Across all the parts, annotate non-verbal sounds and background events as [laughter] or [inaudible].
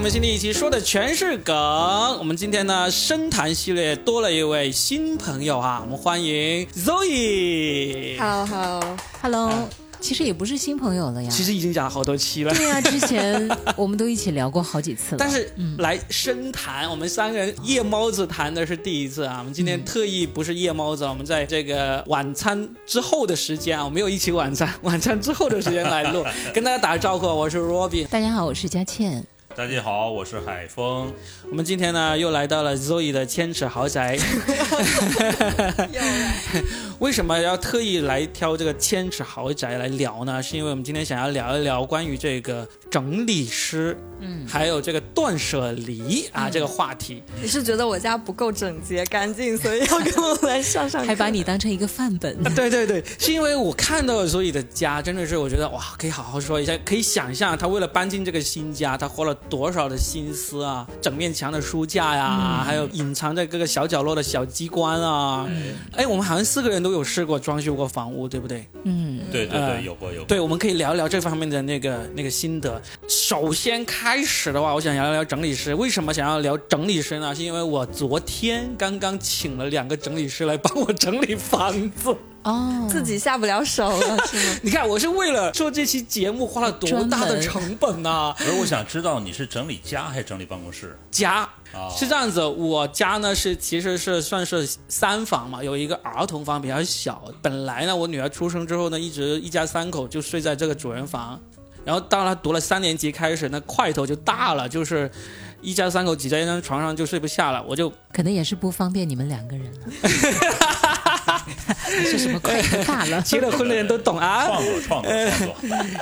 我们新的一期，说的全是梗。我们今天呢，深谈系列多了一位新朋友啊，我们欢迎 Zoe。Hello Hello，Hello，其实也不是新朋友了呀。其实已经讲了好多期了。对呀、之前我们都一起聊过好几次了。但是来深谈，我们三个人夜猫子谈的是第一次啊。我们今天特意不是夜猫子，我们在这个晚餐之后的时间啊，我们没有一起晚餐，晚餐之后的时间来录，[laughs] 跟大家打个招呼，我是 Robin。大家好，我是佳倩。大家好，我是海峰。我们今天呢又来到了 Zoe 的千尺豪宅。[laughs] 为什么要特意来挑这个千尺豪宅来聊呢？是因为我们今天想要聊一聊关于这个整理师，嗯，还有这个断舍离啊、这个话题。你是觉得我家不够整洁干净，所以要跟我来上上？还把你当成一个范本。啊对对对，是因为我看到了 Zoe 的家，真的是我觉得哇，可以好好说一下，可以想象他为了搬进这个新家，他花了多少的心思啊！整面墙的书架呀、还有隐藏在各个小角落的小机关啊。哎，我们好像四个人都有试过装修过房屋，对不对？嗯，对对呃对，有过有过。对，我们可以聊一聊这方面的那个那个心得。首先开始的话，我想聊一聊整理师。为什么想要聊整理师呢？是因为我昨天刚刚请了两个整理师来帮我整理房子。哦，自己下不了手了，是吗？你看，我是为了做这期节目花了多大的成本呐、而我想知道你是整理家还是整理办公室？家啊是这样子，我家呢是其实是算是三房嘛，有一个儿童房比较小。本来呢，我女儿出生之后呢，一直一家三口就睡在这个主人房，然后到她读了三年级开始，那块头就大了，就是一家三口挤在一张床上就睡不下了，我就可能也是不方便你们两个人了。[laughs] 是什么块头大了？[laughs] 结了婚的人都懂啊。创作创作创作，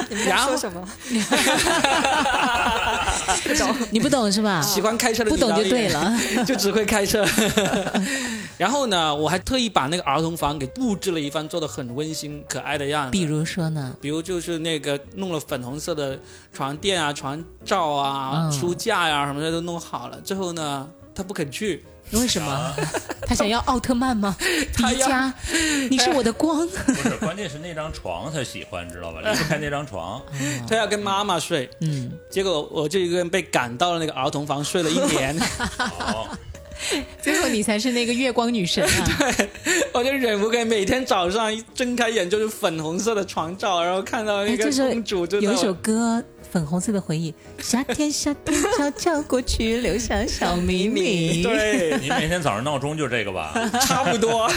你们在然后说什么？[laughs] 不懂。你不懂是吧？喜欢开车的不懂就对了。就只会开车。然后呢，我还特意把那个儿童房给布置了一番，做的很温馨可爱的样子。比如说呢？比如就是那个弄了粉红色的床垫啊、床罩啊、嗯书架呀、什么的都弄好了。最后呢，他不肯去，为什么？[laughs] 他想要奥特曼吗？迪迦，你是我的光。[laughs] 不是，关键是那张床他喜欢，知道吧？[laughs] 离不开那张床。他要跟妈妈睡。嗯，结果我就一个人被赶到了那个儿童房睡了一年，哦，最后你才是那个月光女神啊！我就忍不住每天早上一睁开眼就是粉红色的床罩，然后看到那哎，个公主就有一首歌《粉红色的回忆》，夏天夏天悄悄过去，留下小秘密。，对，你每天早上闹钟就这个吧？[laughs] 差不多，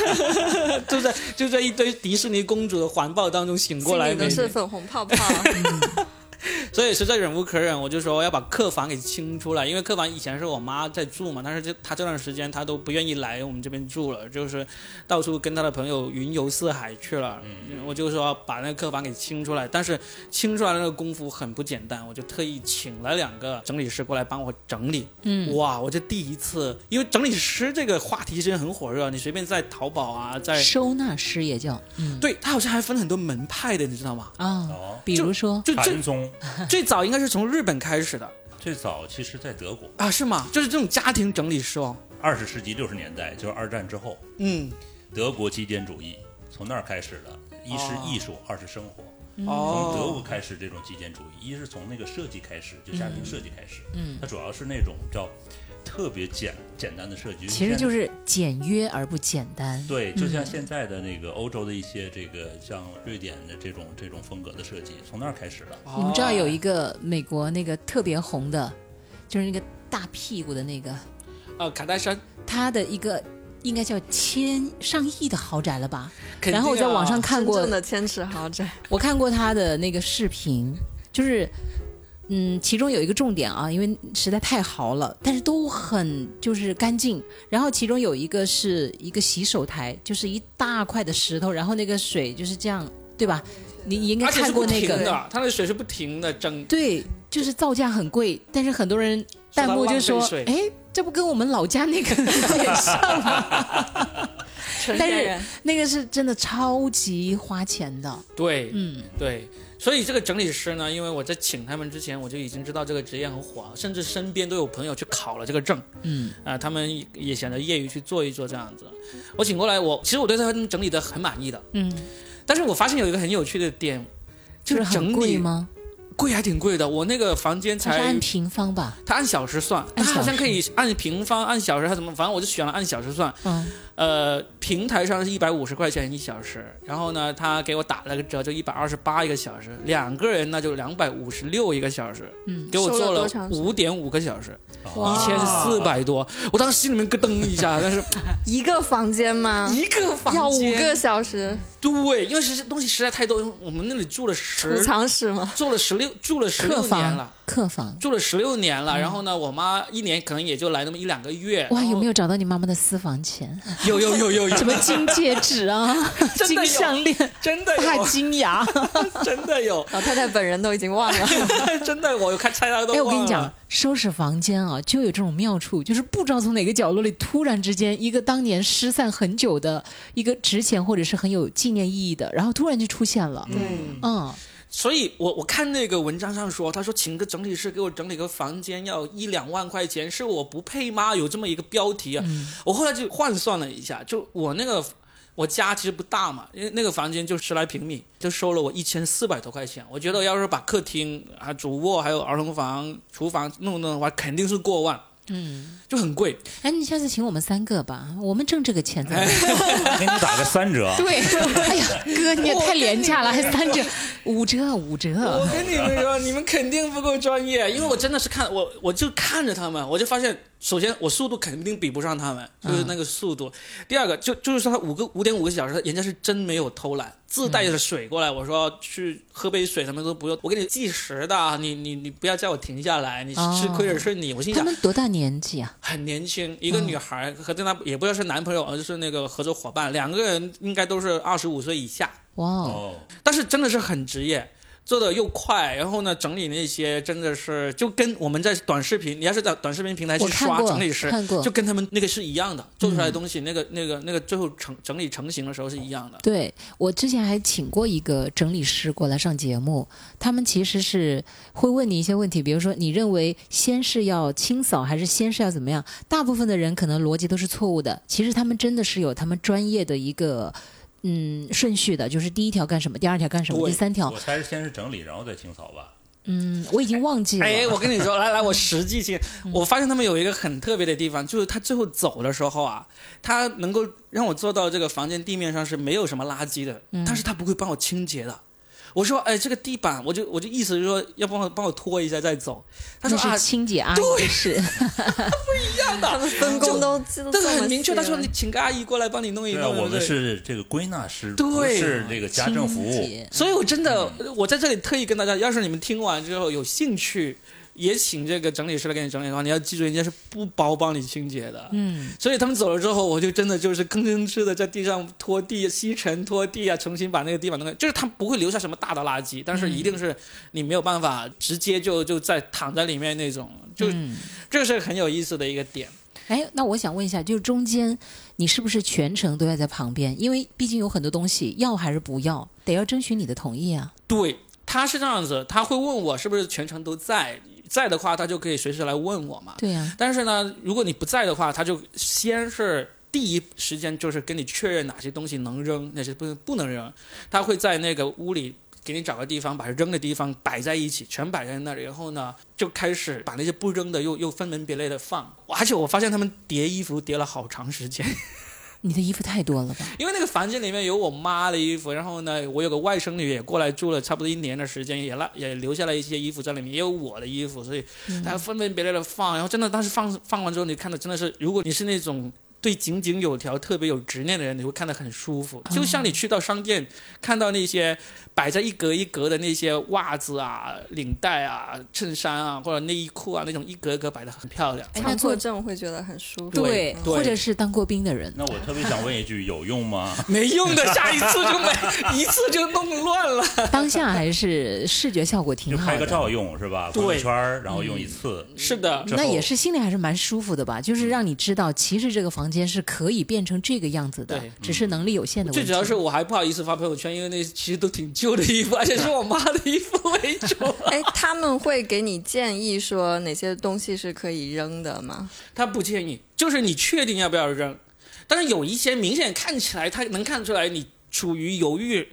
就在就在一堆迪士尼公主的环抱当中醒过来，都是粉红泡泡。[laughs] [laughs] [laughs] 所以实在忍无可忍，我就说要把客房给清出来，因为客房以前是我妈在住嘛，但是这她这段时间她都不愿意来我们这边住了，就是到处跟她的朋友云游四海去了。嗯，我就说把那个客房给清出来，但是清出来的那个功夫很不简单，我就特意请了两个整理师过来帮我整理。嗯，哇，我这第一次，因为整理师这个话题现在很火热，你随便在淘宝啊，在收纳师也叫嗯对，他好像还分很多门派的，你知道吗？啊，哦，比如说就正宗 [laughs] 最早应该是从日本开始的最早其实在德国，啊，是吗？就是这种家庭整理师哦。二十世纪六十年代，就是二战之后，嗯，德国极简主义从那儿开始的。一是艺术，二是生活。从哦，德国开始这种极简主义，一是从那个设计开始，就家庭设计开始。嗯，它主要是那种叫特别简简单的设计，其实就是是简约而不简单。对，就像现在的那个欧洲的一些这个像瑞典的这种这种风格的设计，从那儿开始的。哦你们知道有一个美国那个特别红的，就是那个大屁股的那个，呃卡戴珊，他的一个应该叫千上亿的豪宅了吧？然后我在网上啊看过真的千尺豪宅，我看过他的那个视频，就是，嗯，其中有一个重点啊，因为实在太豪了，但是都很就是干净。然后其中有一个是一个洗手台，就是一大块的石头，然后那个水就是这样，对吧？你你应该看过那个，它的水是不停的蒸。对，就是造价很贵，但是很多人弹幕就说哎，这不跟我们老家那个 [laughs] 有点像吗？但是。那个是真的超级花钱的，对，嗯，对，所以这个整理师呢，因为我在请他们之前，我就已经知道这个职业很火，甚至身边都有朋友去考了这个证，嗯啊、他们也想着业余去做一做这样子。我请过来，我其实我对他们整理的很满意的，嗯，但是我发现有一个很有趣的点，就是很整理贵吗？贵还挺贵的，我那个房间才按平方吧？他按小时算，它按小时好像可以按平方、按小时还怎么，反正我就选了按小时算。嗯，呃，平台上是一百五十块钱一小时，然后呢，他给我打了个折，就一百二十八一个小时，两个人那就两百五十六一个小时，嗯，给我做了五点五个小时，哇一千四百多，我当时心里面咯噔一下，但是 [laughs] 一个房间吗？一个房间要五个小时，对，因为实东西实在太多，我们那里住了储十藏室吗？住了十六住了十客六年房了。客房。住了十六年了，然后呢，我妈一年可能也就来那么一两个月。哇，有没有？找到你妈妈的私房钱？有有有有有，[laughs] 什么金戒指啊，[laughs] 金项链、真的大，金牙？[laughs] 真的有，老太太本人都已经忘了。真的，我有看猜他都哎，忘了。我跟你讲，收拾房间啊，就有这种妙处，就是不知道从哪个角落里突然之间，一个当年失散很久的一个值钱或者是很有纪念意义的，然后突然就出现了。嗯，嗯，所以我我看那个文章上说，他说请个整理师给我整理个房间要一两万块钱，是我不配吗？有这么一个标题啊。我后来就换算了一下，就我那个。我家其实不大嘛，因为那个房间就十来平米，就收了我一千四百多块钱。我觉得要是把客厅啊、主卧还有儿童房、厨房弄弄的话，肯定是过万。嗯，就很贵。哎，你下次请我们三个吧，我们挣这个钱在哪？[laughs] 给你打个三折。对，哎呀，哥你也太廉价了，还三折、五折、五折我折。跟你们说，你们肯定不够专业，因为我真的是看我，我就看着他们，我就发现，首先我速度肯定比不上他们，就是那个速度。第二个，就就是说他五个五点五个小时，人家是真没有偷懒，自带着水过来。我说去喝杯水，什么都不用，我给你计时的，啊你你你不要叫我停下来，你哦吃亏的是你。我心想他。们多大年纪啊？很年轻，一个女孩和跟她也不知道是男朋友，而就是那个合作伙伴，两个人应该都是二十五岁以下。哇哦，哦，但是真的是很职业，做的又快，然后呢，整理那些真的是就跟我们在短视频，你要是在短视频平台去刷整理师，看过就跟他们那个是一样的，做出来的东西，那个那个那个最后成整理成型的时候是一样的。对我之前还请过一个整理师过来上节目，他们其实是会问你一些问题，比如说你认为先是要清扫还是先是要怎么样？大部分的人可能逻辑都是错误的，其实他们真的是有他们专业的一个嗯顺序的，就是第一条干什么，第二条干什么，第三条我猜是先是整理，然后再清扫吧。嗯我已经忘记了。哎，我跟你说，来来，我 [laughs] 实际性，我发现他们有一个很特别的地方，就是他最后走的时候啊，他能够让我做到这个房间地面上是没有什么垃圾的，但是他不会帮我清洁的。我说，哎，这个地板，我就我就意思是说，要帮我帮我拖一下再走。他说是，清洁阿姨是 [laughs] 不一样的分工都记得这这么个很明确，他说你请个阿姨过来帮你弄一对啊，弄。我们是这个归纳师，不对是这个家政服务。所以我真的，我在这里特意跟大家，要是你们听完之后有兴趣，也请这个整理师来给你整理的话，你要记住，人家是不包帮你清洁的。嗯，所以他们走了之后，我就真的就是吭哧哧的在地上拖地、吸尘、拖地啊，重新把那个地板弄开。就是他不会留下什么大的垃圾，但是一定是你没有办法直接就就在躺在里面那种，就、嗯这个是很有意思的一个点。哎，那我想问一下，就是中间你是不是全程都要在旁边？因为毕竟有很多东西要还是不要，得要征询你的同意啊。对，他是这样子，他会问我是不是全程都在，在的话他就可以随时来问我嘛。对呀、但是呢，如果你不在的话，他就先是第一时间就是跟你确认哪些东西能扔，哪些不不能扔。他会在那个屋里给你找个地方，把扔的地方摆在一起，全摆在那里，然后呢就开始把那些不扔的又又分门别类的放。而且我发现他们叠衣服叠了好长时间。你的衣服太多了吧？因为那个房间里面有我妈的衣服，然后呢，我有个外甥女也过来住了差不多一年的时间，也拉也留下了一些衣服在里面，也有我的衣服，所以大家分门别类的放，然后真的当时放放完之后，你看的真的是，如果你是那种。对井井有条、特别有执念的人，你会看得很舒服。就像你去到商店，看到那些摆在一格一格的那些袜子啊、领带啊、衬衫啊或者内衣裤啊，那种一格一格摆的很漂亮。强迫症会觉得很舒服。对对或者是当过兵的人，那我特别想问一句，有用吗？[laughs] 没用的，下一次就没，一次就弄乱了。当下还是视觉效果挺好的。就拍个照用是吧？对朋友圈儿，然后用一次。是的，那也是心里还是蛮舒服的吧？就是让你知道，其实这个房间是可以变成这个样子的，只是能力有限的问题。最主要是我还不好意思发朋友圈，因为那其实都挺旧的衣服，而且是我妈的衣服为主。[laughs] 哎，他们会给你建议说哪些东西是可以扔的吗？他不建议，就是你确定要不要扔。但是有一些明显看起来，他能看出来你处于犹豫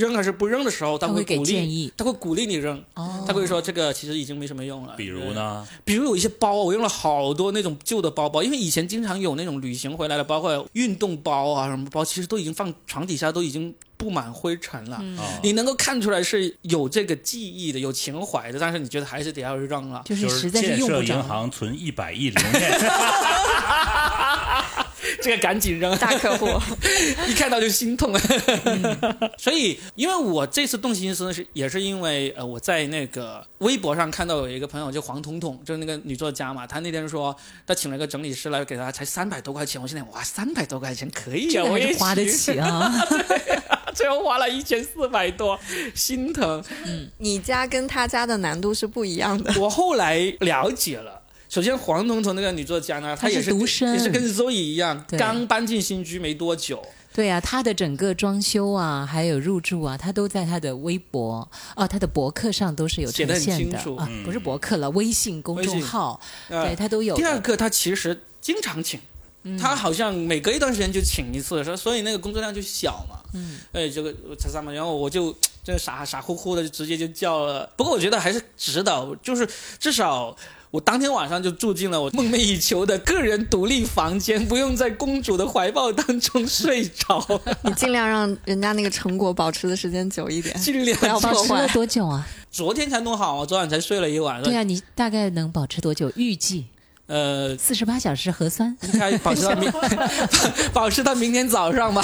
扔还是不扔的时候，他他会给鼓励，建议他会鼓励你扔，哦，他会说这个其实已经没什么用了。比如呢，比如有一些包，我用了好多那种旧的包包，因为以前经常有那种旅行回来的，包括运动包啊什么包，其实都已经放床底下，都已经布满灰尘了。你能够看出来是有这个记忆的，有情怀的，但是你觉得还是得要扔了。就是就是用不着建设银。行存一百亿流念，[laughs] 这个赶紧扔，大客户，[laughs] 一看到就心痛。所以，因为我这次动心思是也是因为呃，我在那个微博上看到有一个朋友叫黄彤彤，就是那个女作家嘛，她那天说她请了个整理师来给她，才三百多块钱。我现在哇，三百多块钱可以啊，这我也花得起 [laughs] 啊！最后花了一千四百多，心疼。嗯你家跟他家的难度是不一样的。我后来了解了。首先，黄彤彤那个女作家呢，她也是独身也是跟 Zoe 一样，刚搬进新居没多久。对啊，他的整个装修啊，还有入住啊，他都在他的微博啊，他的博客上都是有呈现的不是博客了，微信公众号，呃对他都有。第二个，他其实经常请，嗯他好像每隔一段时间就请一次，所以所以那个工作量就小嘛。嗯，哎，这个才三嘛，然后我就这傻傻乎乎的就直接就叫了。不过我觉得还是值得，就是至少。我当天晚上就住进了我梦寐以求的个人独立房间，不用在公主的怀抱当中睡着，[laughs] 你尽量让人家那个成果保持的时间久一点。[laughs] 尽量不要保破坏持了多久啊？昨天才弄好，我昨晚才睡了一晚。对啊，你大概能保持多久？预计呃，四十八小时核酸？应该保持到明，[laughs] 保持到明天早上吧。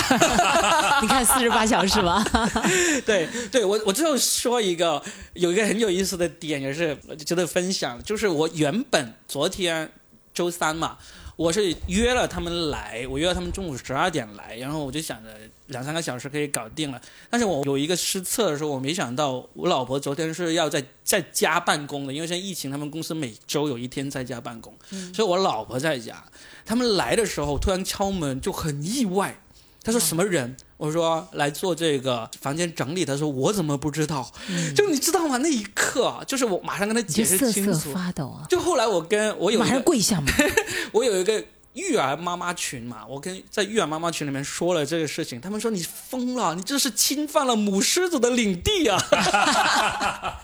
四十八小时吧。[laughs] 对对，我我最后说一个，有一个很有意思的点，也是值得分享，就是我原本昨天周三嘛，我是约了他们来，我约了他们中午十二点来，然后我就想着两三个小时可以搞定了，但是我有一个失策的时候，我没想到我老婆昨天是要在在家办公的，因为现在疫情，他们公司每周有一天在家办公，所以我老婆在家，他们来的时候突然敲门，就很意外。他说什么人？我说来做这个房间整理。他说我怎么不知道？就你知道吗？那一刻啊，就是我马上跟他解释就瑟瑟清楚。发抖啊！就后来我跟我有马一个上跪下嘛！[laughs] 我有一个育儿妈妈群嘛，我跟在育儿妈妈群里面说了这个事情，他们说你疯了，你这是侵犯了母狮子的领地啊！[laughs]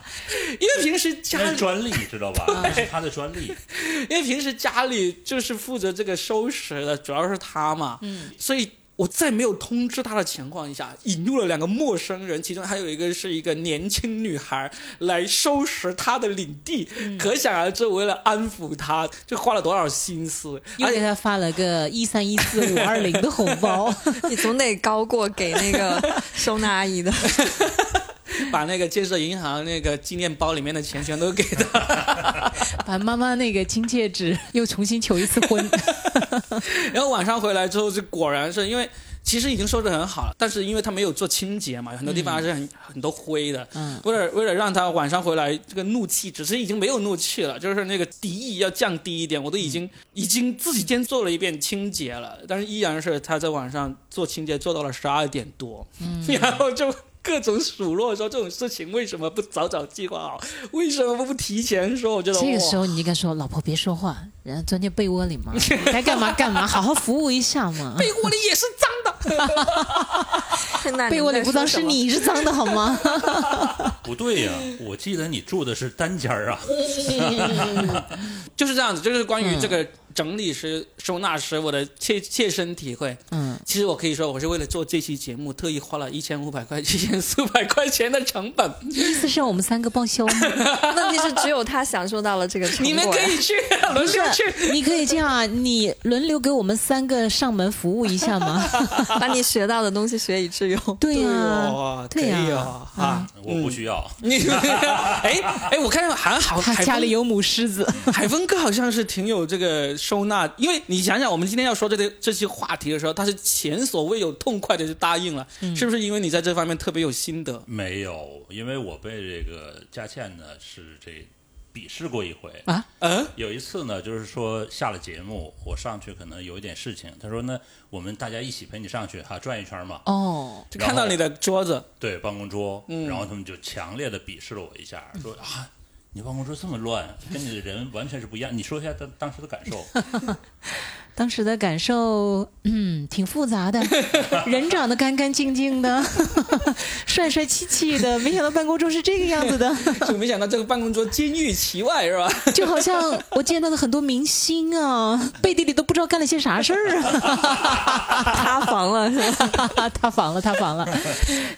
因为平时家里，专利，你知道吧？[laughs] 那是他的专利。因为平时家里就是负责这个收拾的，主要是他嘛，嗯，所以。我在没有通知他的情况下，引入了两个陌生人，其中还有一个是一个年轻女孩来收拾他的领地，可想而知，为了安抚他，这花了多少心思。又给他发了个一三一四五二零的红包，[laughs] 你总得高过给那个收纳阿姨的。[laughs] 把那个建设银行那个纪念包里面的钱全都给他，[laughs] 把妈妈那个金戒指又重新求一次婚。[laughs] 然后晚上回来之后，就果然是因为其实已经收拾很好了，但是因为他没有做清洁嘛，很多地方还是很、很多灰的。嗯，为了为了让他晚上回来，这个怒气只是已经没有怒气了，就是那个敌意要降低一点。我都已经、已经自己先做了一遍清洁了，但是依然是他在晚上做清洁做到了十二点多，嗯、然后就。各种数落说这种事情为什么不早早计划好？为什么不提前说？我觉得这个时候你应该说：“老婆别说话，人家钻进被窝里嘛，[laughs] 该干嘛干嘛，好好服务一下嘛。被窝里也是脏的。[laughs] 被窝里不脏是你是脏的好吗？[laughs] 不对呀、我记得你住的是单间儿啊。就是这样子，就是关于嗯这个整理师、收纳师，我的切切身体会。嗯，其实我可以说，我是为了做这期节目，特意花了一千五百块、[laughs] 一千四百块钱的成本。意思是让我们三个报销吗？[laughs] 问题是只有他享受到了这个成果。你们可以去轮不流去。你可以这样啊，你轮流给我们三个上门服务一下吗？[laughs] 把你学到的东西学以致用。对呀、哦，可以对呀哦，啊，我不需要，你哎哎，我看还好，他家里有母狮子，海峰哥好像是挺有这个收纳，因为你想想，我们今天要说这个这些话题的时候，他是前所未有痛快的就答应了，嗯是不是因为你在这方面特别有心得？没有，因为我被这个佳倩呢是这鄙视过一回。啊，嗯，有一次呢，就是说下了节目，我上去可能有一点事情，他说呢，我们大家一起陪你上去哈，转一圈嘛。哦，就看到你的桌子，对，办公桌，嗯然后他们就强烈的鄙视了我一下，说啊，你办公室这么乱，跟你的人完全是不一样。你说一下当当时的感受。[laughs] 当时的感受，嗯，挺复杂的。[laughs] 人长得干干净净的，[laughs] 帅帅气气的，没想到办公桌是这个样子的，[laughs] 就没想到这个办公桌金玉其外是吧？就好像我见到的很多明星啊，背地里都不知道干了些啥事儿啊，塌房了是吧？塌房了，塌房了。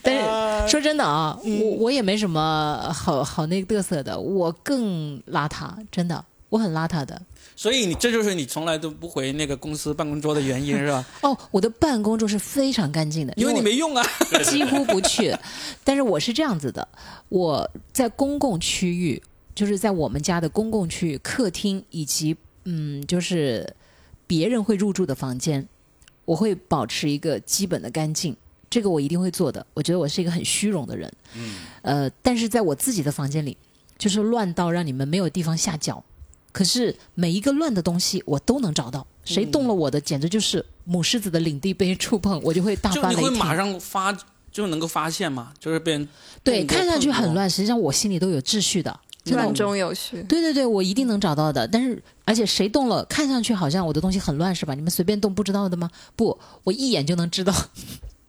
但是说真的啊，我我也没什么好好那个嘚瑟的，我更邋遢，真的，我很邋遢的。所以你这就是你从来都不回那个公司办公桌的原因是吧？[laughs] 哦，我的办公桌是非常干净的，因为你没用啊。[laughs] 几乎不去。但是我是这样子的，我在公共区域，就是在我们家的公共区域、客厅以及嗯，就是别人会入住的房间，我会保持一个基本的干净。这个我一定会做的。我觉得我是一个很虚荣的人。嗯，呃，但是在我自己的房间里，就是乱到让你们没有地方下脚。可是每一个乱的东西我都能找到，谁动了我的，简直就是母狮子的领地被触碰，我就会大就发雷霆。你会马上发，就能够发现嘛，就是被人对，看上去很乱，实际上我心里都有秩序的乱中有序。对对对，我一定能找到的。但是，而且谁动了，看上去好像我的东西很乱，是吧？你们随便动不知道的吗？不，我一眼就能知道，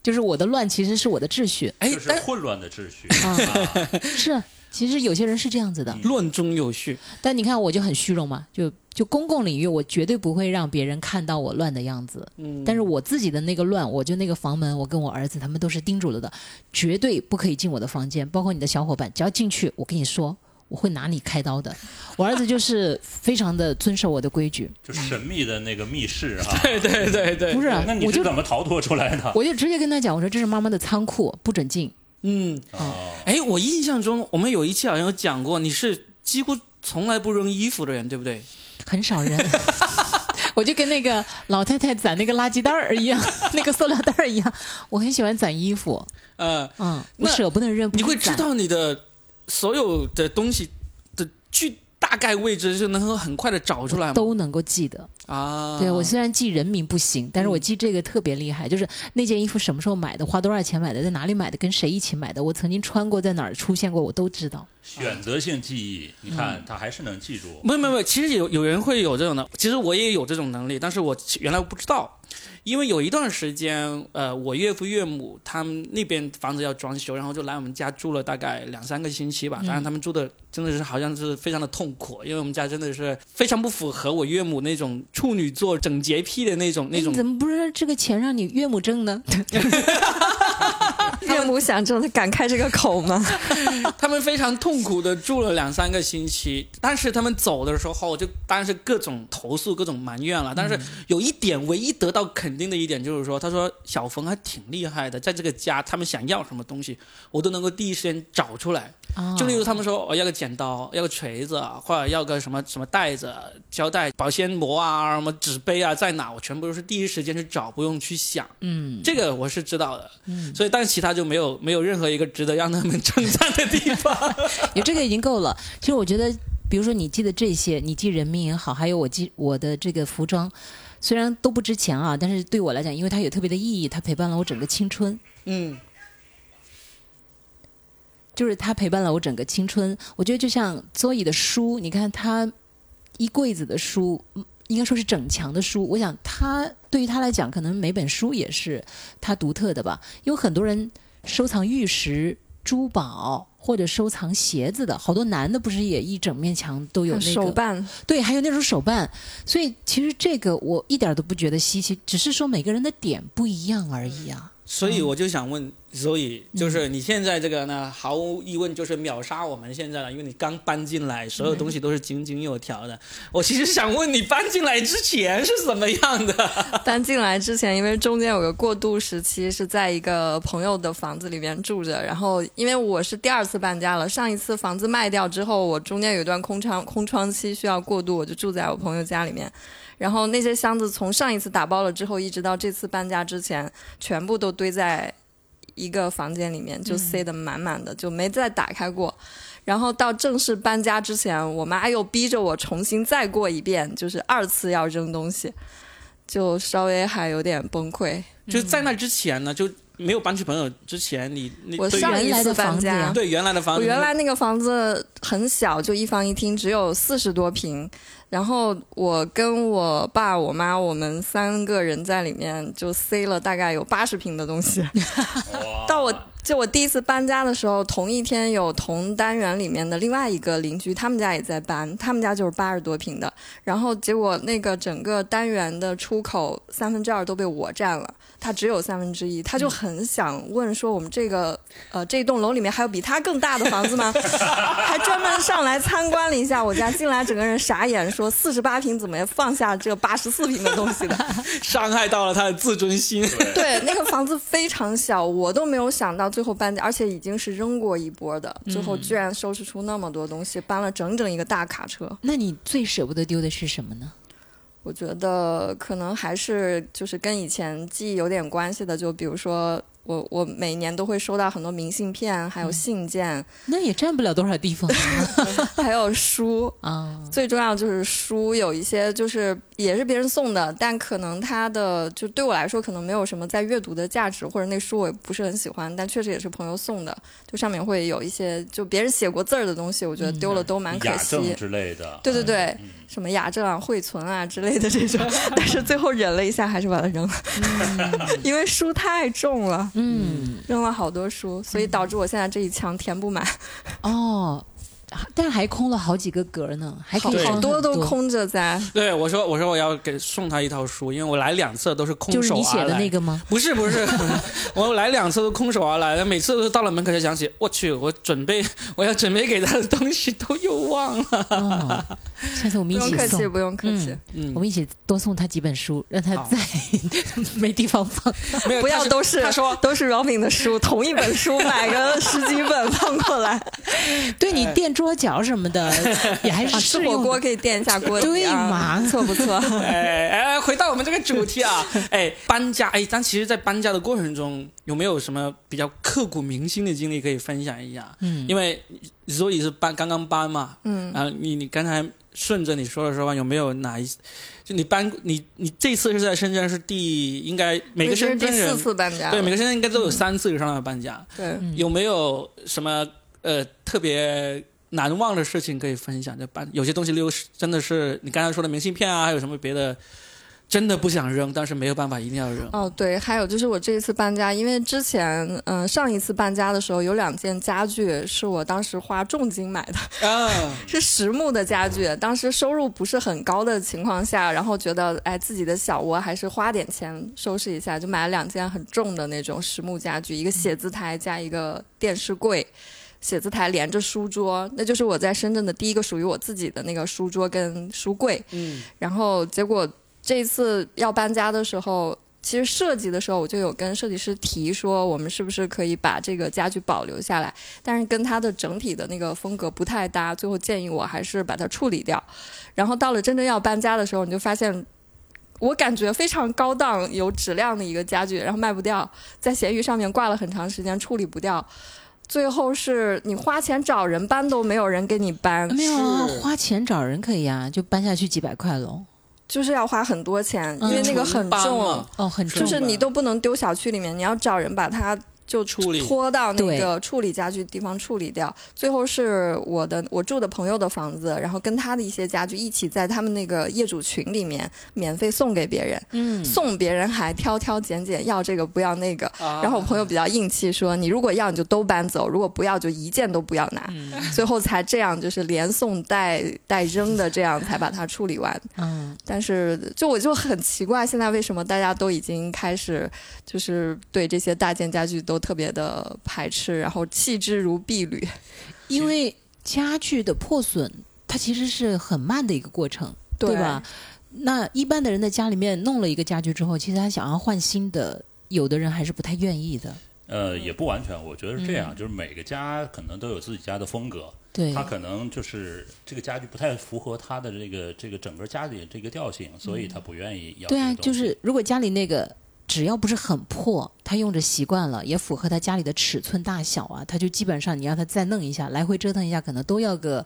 就是我的乱其实是我的秩序哎这，是但混乱的秩序啊。啊。是，其实有些人是这样子的。乱中有序。但你看，我就很虚荣嘛，就就公共领域，我绝对不会让别人看到我乱的样子。嗯，但是我自己的那个乱，我就那个房门，我跟我儿子他们都是叮嘱了的，绝对不可以进我的房间，包括你的小伙伴，只要进去，我跟你说，我会拿你开刀的。我儿子就是非常的遵守我的规矩，就神秘的那个密室 [laughs] 哈。对对对对，不是，那你是怎么逃脱出来的？我就直接跟他讲，我说这是妈妈的仓库，不准进。嗯，哦，哎，我印象中我们有一期好像有讲过，你是几乎从来不扔衣服的人，对不对？很少人。[laughs] 我就跟那个老太太攒那个垃圾袋儿一样，[laughs] 那个塑料袋儿一样，我很喜欢攒衣服，呃，嗯，我舍不得扔。你会知道你的所有的东西的具大概位置，就能够很快的找出来吗？都能够记得。啊，对我虽然记人名不行，但是我记这个特别厉害，就是那件衣服什么时候买的，花多少钱买的，在哪里买的，跟谁一起买的，我曾经穿过，在哪儿出现过，我都知道。选择性记忆，你看他还是能记住。没有没有，其实有有人会有这种的，其实我也有这种能力，但是我原来不知道，因为有一段时间，呃，我岳父岳母他们那边房子要装修，然后就来我们家住了大概两三个星期吧，当然他们住的真的是好像是非常的痛苦，因为我们家真的是非常不符合我岳母那种处女座整洁癖的那种那种哎你怎么不是这个钱让你岳母挣呢？[laughs] [laughs] 岳母想挣，他敢开这个口吗？[laughs] 他们非常痛苦的住了两三个星期，但是他们走的时候就当然是各种投诉、各种埋怨了。但是有一点，唯一得到肯定的一点就是说，他说小冯还挺厉害的，在这个家，他们想要什么东西，我都能够第一时间找出来。啊就例如他们说我、哦、要个剪刀，要个锤子，或者要个什么什么袋子、胶带、保鲜膜啊、什么纸杯啊，在哪，我全部都是第一时间去找，不用去想。嗯，这个我是知道的，所以但是其他就没有没有任何一个值得让他们称赞的地方。[laughs] 有这个已经够了。其实我觉得，比如说你记得这些，你记人名也好，还有我记我的这个服装，虽然都不值钱啊，但是对我来讲，因为它有特别的意义，它陪伴了我整个青春。嗯，就是它陪伴了我整个青春。我觉得就像 Zoe 的书，你看他一柜子的书，嗯应该说是整墙的书。我想他对于他来讲，可能每本书也是他独特的吧。因为很多人收藏玉石、珠宝或者收藏鞋子的，好多男的不是也一整面墙都有那个手办，对，还有那种手办。所以其实这个我一点都不觉得稀奇，只是说每个人的点不一样而已啊。所以我就想问 Zoe，就是你现在这个呢，毫无疑问就是秒杀我们现在了，因为你刚搬进来，所有东西都是井井有条的。我其实想问你搬进来之前是怎么样的？[laughs] 搬进来之前，因为中间有个过渡时期，是在一个朋友的房子里面住着。然后，因为我是第二次搬家了，上一次房子卖掉之后，我中间有一段空窗空窗期需要过渡，我就住在我朋友家里面。然后那些箱子从上一次打包了之后，一直到这次搬家之前，全部都堆在一个房间里面，就塞得满满的，就没再打开过。然后到正式搬家之前，我妈又逼着我重新再过一遍，就是二次要扔东西，就稍微还有点崩溃。就是在那之前呢，就没有搬去朋友之前，你你我上一次搬家，对原来的房子，我原来那个房子很小，就一房一厅，只有四十多平。然后我跟我爸、我妈，我们三个人在里面就塞了大概有八十瓶的东西。哇 [laughs] [laughs] 到我就我第一次搬家的时候，同一天有同单元里面的另外一个邻居，他们家也在搬，他们家就是八十多平的。然后结果那个整个单元的出口三分之二都被我占了，他只有三分之一，他就很想问说我们这个呃这栋楼里面还有比他更大的房子吗？[laughs] 还专门上来参观了一下我家，进来整个人傻眼，说四十八平怎么放下这八十四平的东西的？[laughs] 伤害到了他的自尊心。对，那个房子非常小，我都没有想到最后搬家，而且已经是扔过一波的，最后居然收拾出那么多东西，搬了整整一个大卡车。那你最舍不得丢的是什么呢？我觉得可能还是就是跟以前记忆有点关系的，就比如说我我每年都会收到很多明信片，还有信件，那也占不了多少地方 [laughs] 还有书。啊。最重要就是书，有一些就是也是别人送的，但可能它的就对我来说可能没有什么在阅读的价值，或者那书我也不是很喜欢，但确实也是朋友送的，就上面会有一些就别人写过字儿的东西，我觉得丢了都蛮可雅惜。正之类的，对对对，嗯什么雅正啊、惠存啊之类的这种，[laughs] 但是最后忍了一下，还是把它扔了，[laughs] 因为书太重了，嗯，扔了好多书，所以导致我现在这一墙填不满，哦，[laughs] 但还空了好几个格呢，还可好以好多都。空着在。对我说，我说我要给送他一套书，因为我来两次都是空就是手而来。你写的那个吗？不是不是，[laughs] 我来两次都空手而来，每次都到了门口才想起，我去，我准备 [laughs] 我要准备给他的东西都又忘了。哦，下次我们一起不用客气，送，不用客气，嗯我，们一起多送他几本书，让他好在 [laughs] 没地方放。没有，不要都是他说都是 Robin 的书，同一本书买个十几本放过来，对你垫桌角什么的，[laughs] 也还是啊吃火。锅可以垫一下锅底对啊，嘛不 [laughs] 错不错。[laughs] 哎哎，回到我们这个主题啊，哎，搬家，哎，但其实，在搬家的过程中，有没有什么比较刻骨铭心的经历可以分享一下？嗯，因为你说你是搬刚刚搬嘛，嗯，啊，你你刚才顺着你说的说话，有没有哪一就你搬你你这次是在深圳是第应该每个这是第四深圳人次搬家，对每个深圳应该都有三次以上的搬家，对。嗯有没有什么呃特别难忘的事情可以分享？就搬有些东西溜失真的是你刚才说的明信片啊，还有什么别的，真的不想扔，但是没有办法一定要扔。哦，对，还有就是我这一次搬家，因为之前嗯、呃上一次搬家的时候有两件家具是我当时花重金买的，啊，[laughs] 是实木的家具。当时收入不是很高的情况下，然后觉得哎自己的小窝还是花点钱收拾一下，就买了两件很重的那种实木家具，一个写字台加一个电视柜。写字台连着书桌，那就是我在深圳的第一个属于我自己的那个书桌跟书柜。嗯，然后结果这一次要搬家的时候，其实设计的时候我就有跟设计师提说，我们是不是可以把这个家具保留下来，但是跟它的整体的那个风格不太搭，最后建议我还是把它处理掉。然后到了真正要搬家的时候，你就发现。我感觉非常高档、有质量的一个家具，然后卖不掉，在闲鱼上面挂了很长时间，处理不掉，最后是你花钱找人搬都没有人给你搬，没有花钱找人可以啊，就搬下去几百块喽。就是要花很多钱，因嗯为那个很重哦，很重就是你都不能丢小区里面，你要找人把它就处理拖到那个处理家具地方处理掉。最后是我的我住的朋友的房子，然后跟他的一些家具一起在他们那个业主群里面免费送给别人，嗯，送别人还挑挑拣拣，要这个不要那个。啊然后我朋友比较硬气，说你如果要你就都搬走，如果不要就一件都不要拿。嗯最后才这样，就是连送带带扔的，这样才把它处理完。嗯，但是就我就很奇怪，现在为什么大家都已经开始就是对这些大件家具都特别的排斥，然后弃之如敝履。[laughs] 因为家具的破损，它其实是很慢的一个过程，对吧？那一般的人在家里面弄了一个家具之后，其实他想要换新的，有的人还是不太愿意的。呃，也不完全，我觉得是这嗯样，就是每个家可能都有自己家的风格，对，他可能就是这个家具不太符合他的这个这个整个家里的这个调性，所以他不愿意要这对啊。就是如果家里那个只要不是很破，他用着习惯了，也符合他家里的尺寸大小啊，他就基本上你让他再弄一下，来回折腾一下，可能都要个。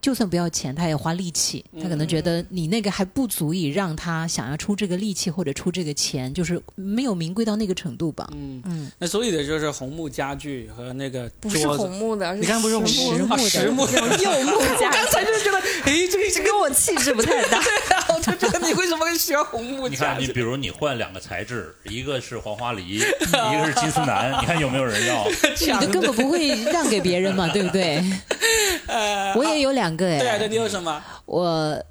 就算不要钱，他也花力气。他可能觉得你那个还不足以让他想要出这个力气或者出这个钱，就是没有名贵到那个程度吧。嗯嗯，那所以的就是红木家具和那个不是红木的，你看不是红实木的实木的柚木家具。[laughs] 刚才就是觉得，哎，这个这个跟我我气质不太搭。[laughs] [laughs] 你为什么会喜欢红木你看，你比如你换两个材质，一个是黄花梨，[laughs] 一个是金丝楠，你看有没有人要？你就根本不会让给别人嘛，对不对？呃 [laughs] 我也有两个哎，对啊，对，你有什么？我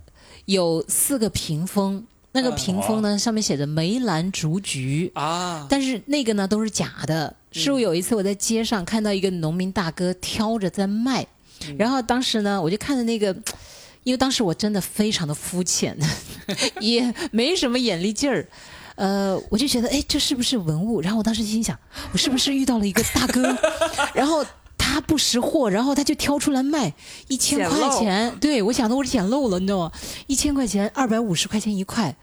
有四个屏风，那个屏风呢上面写着梅兰竹菊，啊，但是那个呢都是假的。是我有一次我在街上看到一个农民大哥挑着在卖，然后当时呢我就看着那个。因为当时我真的非常的肤浅，[laughs] 也没什么眼力劲儿，呃，我就觉得，哎，这是不是文物？然后我当时心想，我是不是遇到了一个大哥？[laughs] 然后他不识货，然后他就挑出来卖一千块钱。对，我想的我是捡漏了，你知道吗？一千块钱，二百五十块钱一块。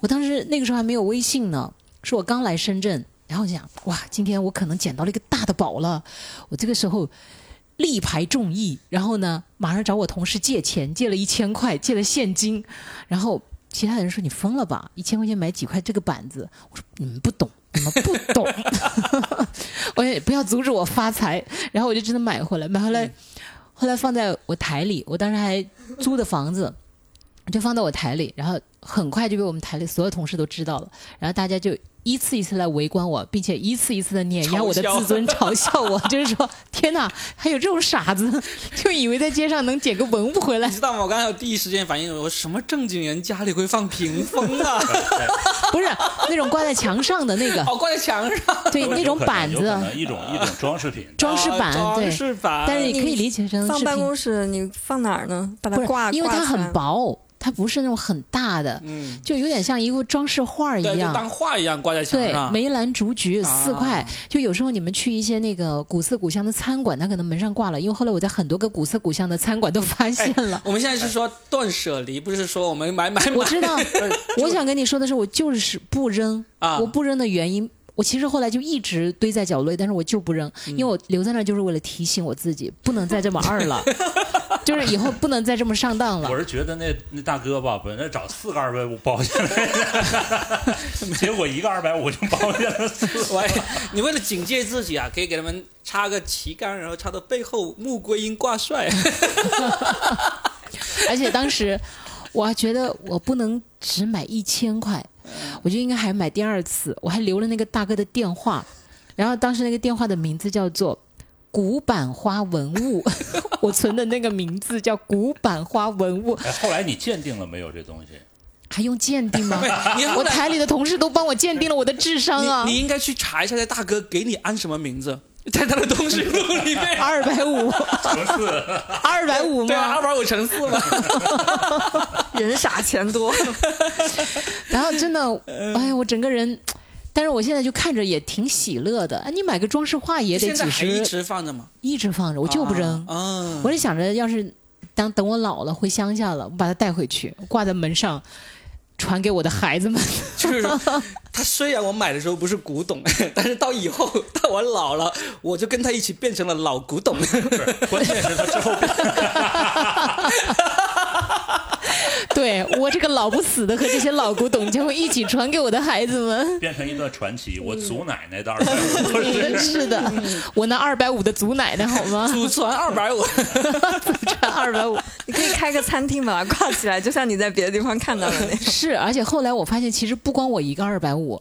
我当时那个时候还没有微信呢，是我刚来深圳，然后我就想，哇，今天我可能捡到了一个大的宝了。我这个时候力排众议，然后呢，马上找我同事借钱，借了一千块，借了现金，然后其他人说你疯了吧，一千块钱买几块这个板子？我说你们不懂，你们不懂，[laughs] 我也不要阻止我发财。然后我就真的买回来，买回来，后来放在我台里，我当时还租的房子，就放到我台里，然后很快就被我们台里所有同事都知道了，然后大家就一次一次来围观我，并且一次一次的碾压我的自尊，嘲笑我，[laughs] 就是说天哪，还有这种傻子，[laughs] 就以为在街上能捡个文物回来你。知道吗？我刚才有第一时间反应，我什么正经人家里会放屏风啊？[laughs] 不是那种挂在墙上的那个，哦，挂在墙上，对，那种板子一种一种装饰品。装饰板，装，饰板，但是你可以理解成放办公室，你放哪儿呢？把它挂，因为它很。薄，它不是那种很大的，嗯，就有点像一幅装饰画一样。当画一样挂在墙上对，上。梅兰竹菊四块，啊就有时候你们去一些那个古色古香的餐馆，它可能门上挂了，因为后来我在很多个古色古香的餐馆都发现了。我们现在是说断舍离，不是说我们买买买。我知道，[laughs] 我想跟你说的是，我就是不扔，啊我不扔的原因。我其实后来就一直堆在角落里，但是我就不扔，因为我留在那儿就是为了提醒我自己，不能再这么二了，[laughs] 就是以后不能再这么上当了我。是觉得那那大哥吧，本来找四个二百五包下来的，结果一个二百五就包下来四个。喂，你为了警戒自己啊，可以给他们插个旗杆，然后插到背后，穆桂英挂帅。[laughs] [laughs] 而且当时我还觉得我不能只买一千块，我就应该还买第二次，我还留了那个大哥的电话，然后当时那个电话的名字叫做。古板花文物，[laughs] 我存的那个名字叫古板花文物，哎，后来你鉴定了没有这东西？还用鉴定吗？[laughs] 我台里的同事都帮我鉴定了我的智商啊你，你应该去查一下，这大哥给你安什么名字，[laughs] 在他的通讯录里面。[laughs] 二百五，乘四，二百五对啊，吗？二百五乘四嘛。[laughs] 人傻钱多，然后真的，哎呀，我整个人，但是我现在就看着也挺喜乐的。哎，你买个装饰画也得几十，还一直放着吗？一直放着，我就不扔。啊，我就想着，要是当等我老了回乡下了，我把它带回去，挂在门上，传给我的孩子们。[laughs] 就是他虽然我买的时候不是古董，[laughs] 但是到以后到我老了，我就跟他一起变成了老古董。关键是他之后 [laughs] [laughs] 对我这个老不死的和这些老古董将会一起传给我的孩子们。变成一段传奇。我祖奶奶的二百五，是的，[laughs] 我那二百五的祖奶奶好吗？祖传二百五，[laughs] 祖传二百五你可以开个餐厅把它挂起来，就像你在别的地方看到的那样。是，而且后来我发现，其实不光我一个二百五，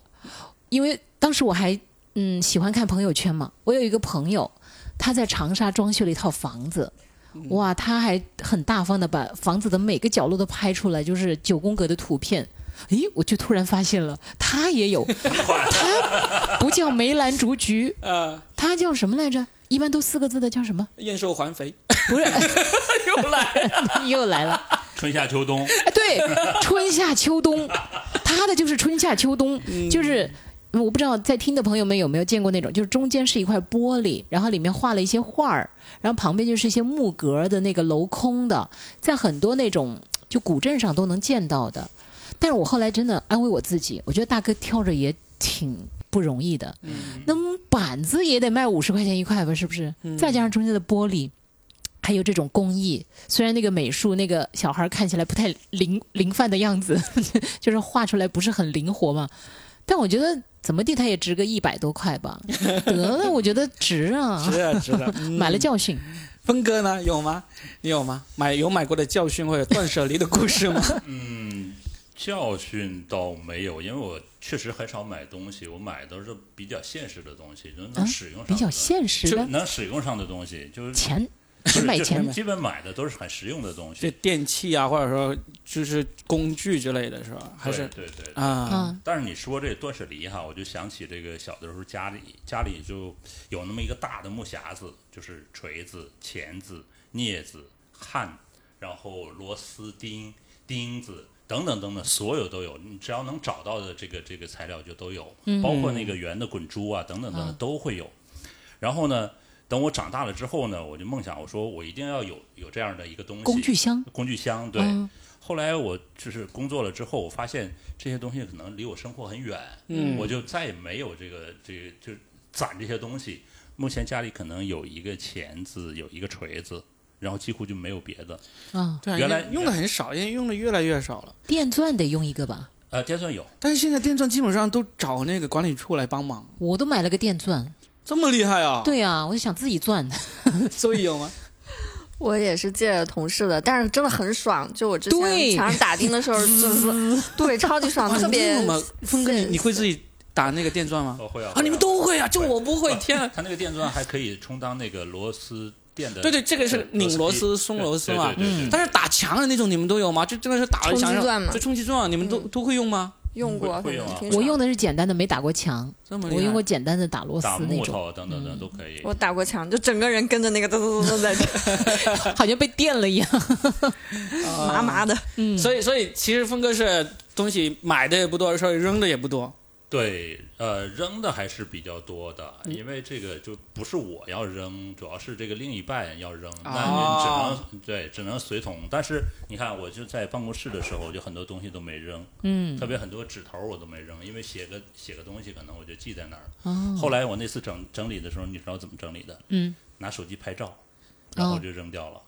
因为当时我还嗯喜欢看朋友圈嘛，我有一个朋友，他在长沙装修了一套房子。哇，他还很大方的把房子的每个角落都拍出来，就是九宫格的图片。诶，我就突然发现了，他也有，[laughs] 他不叫梅兰竹菊，呃，[laughs] 他叫什么来着？一般都四个字的叫什么？燕瘦环肥，不是，[laughs] 又来了。又来了。春夏秋冬，哎，对，春夏秋冬，他的就是春夏秋冬，就是。嗯我不知道在听的朋友们有没有见过那种，就是中间是一块玻璃，然后里面画了一些画儿，然后旁边就是一些木格的那个镂空的，在很多那种就古镇上都能见到的。但是我后来真的安慰我自己，我觉得大哥挑着也挺不容易的，那么板子也得卖五十块钱一块吧，是不是？再加上中间的玻璃。还有这种工艺，虽然那个美术那个小孩看起来不太灵灵泛的样子，[laughs] 就是画出来不是很灵活嘛，但我觉得怎么地它也值个一百多块吧，[laughs] 得了，我觉得值啊，值啊值啊，[laughs] 嗯买了教训。峰哥呢？有吗？你有吗？买有买过的教训或者断舍离的故事吗？[laughs] 嗯，教训倒没有，因为我确实很少买东西，我买都是比较现实的东西，就是能啊使用上的、比较现实的能使用上的东西，就是钱，是买钱就是基本买的都是很实用的东就西。电器啊，或者说就是工具之类的是吧？还是对对对。啊？嗯但是你说这断舍离哈，我就想起这个小的时候家里家里就有那么一个大的木匣子，就是锤子、钳子、镊子、焊，然后螺丝钉、钉子等等等等，所有都有。你只要能找到的这个这个材料就都有，包括那个圆的滚珠啊等等等等都会有。然后呢，等我长大了之后呢，我就梦想我说我一定要有有这样的一个东西，工具箱，工具箱，对。嗯后来我就是工作了之后，我发现这些东西可能离我生活很远，嗯我就再也没有这个这个就攒这些东西。目前家里可能有一个钳子，有一个锤子，然后几乎就没有别的。啊，对啊，原来用的很少，因为用的越来越少了。电钻得用一个吧？呃，电钻有，但是现在电钻基本上都找那个管理处来帮忙，我都买了个电钻。这么厉害啊？，对啊，我就想自己钻。[laughs] [laughs] 所以有吗？我也是借了同事的，但是真的很爽。就我之对前墙上打钉的时候，[laughs] 就是对超级爽，啊特别峰哥，你你会自己打那个电钻吗？我会啊。啊，你们会都会啊，就我不会，天啊！它那个电钻还可以充当那个螺丝电的。对对，这个是拧螺丝、对松螺丝嘛。对对对对对但是打墙的那种你们都有吗？就真的是打了墙上，冲击钻嘛就冲击钻，你们都都会用吗？用过，会会用啊我用的是简单的，没打过墙。这么？我用过简单的打螺丝那种，木头等等等都可以。我打过墙，就整个人跟着那个噔噔噔噔在 [laughs] 这好像被电了一样。[laughs] 麻麻的。嗯，所以所以其实峰哥是东西买的也不多，所以扔的也不多。对，呃，扔的还是比较多的，嗯因为这个就不是我要扔，主要是这个另一半要扔，那哦你只能对，只能随同。但是你看，我就在办公室的时候，就很多东西都没扔，嗯，特别很多纸头我都没扔，因为写个写个东西可能我就记在那儿了。哦，后来我那次整整理的时候，你知道怎么整理的？嗯，拿手机拍照，然后就扔掉了。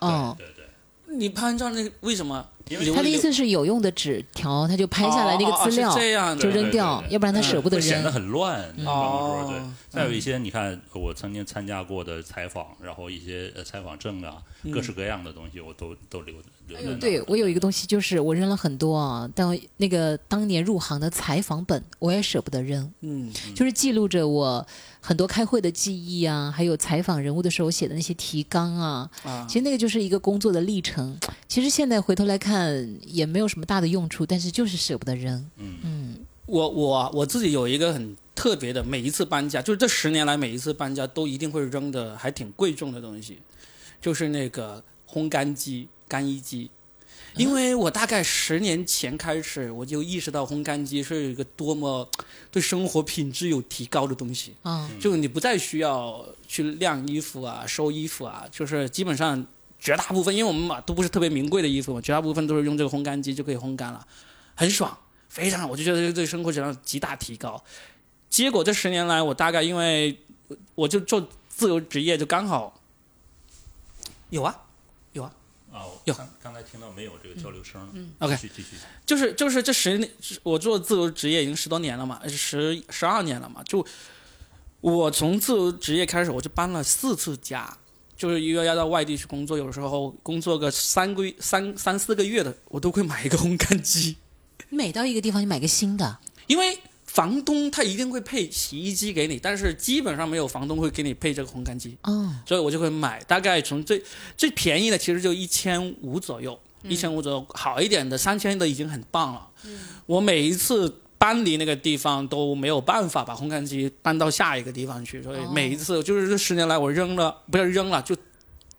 哦，对对对，你拍完照那个为什么？因为他的意思是有用的纸条，他就拍下来那个资料哦哦哦是这样的就扔掉对对，对要不然他舍不得扔显得。很乱。办公桌对哦，再有一些，你看我曾经参加过的采访，然后一些呃采访证啊，各式各样的东西，我都都留留在那儿。对我有一个东西，就是我扔了很多啊，但那个当年入行的采访本，我也舍不得扔，嗯，就是记录着我很多开会的记忆啊，还有采访人物的时候写的那些提纲啊。啊其实那个就是一个工作的历程。其实现在回头来看，也没有什么大的用处，但是就是舍不得扔。嗯，嗯，我我我自己有一个很特别的，每一次搬家，就是这十年来每一次搬家都一定会扔的，还挺贵重的东西，就是那个烘干机、干衣机。因为我大概十年前开始，我就意识到烘干机是一个多么对生活品质有提高的东西。嗯，就你不再需要去晾衣服啊、收衣服啊，就是基本上绝大部分，因为我们嘛都不是特别名贵的衣服嘛，绝大部分都是用这个烘干机就可以烘干了，很爽，非常，我就觉得这个对生活质量极大提高。结果这十年来，我大概因为我就做自由职业，就刚好有啊，有啊，啊有刚刚才听到没有这个交流声？嗯 OK 继续继续。就是就是这十年，我做自由职业已经十多年了嘛，十十二年了嘛。就我从自由职业开始，我就搬了四次家，就是一个要到外地去工作，有时候工作个三个月、三三四个月的，我都会买一个烘干机，每到一个地方就买个新的。因为房东他一定会配洗衣机给你，但是基本上没有房东会给你配这个烘干机。哦，所以我就会买，大概从最最便宜的其实就一千五左右，嗯一千五左右，好一点的三千的已经很棒了。嗯我每一次搬离那个地方都没有办法把烘干机搬到下一个地方去，所以哦每一次就是这十年来我扔了，不是扔了就。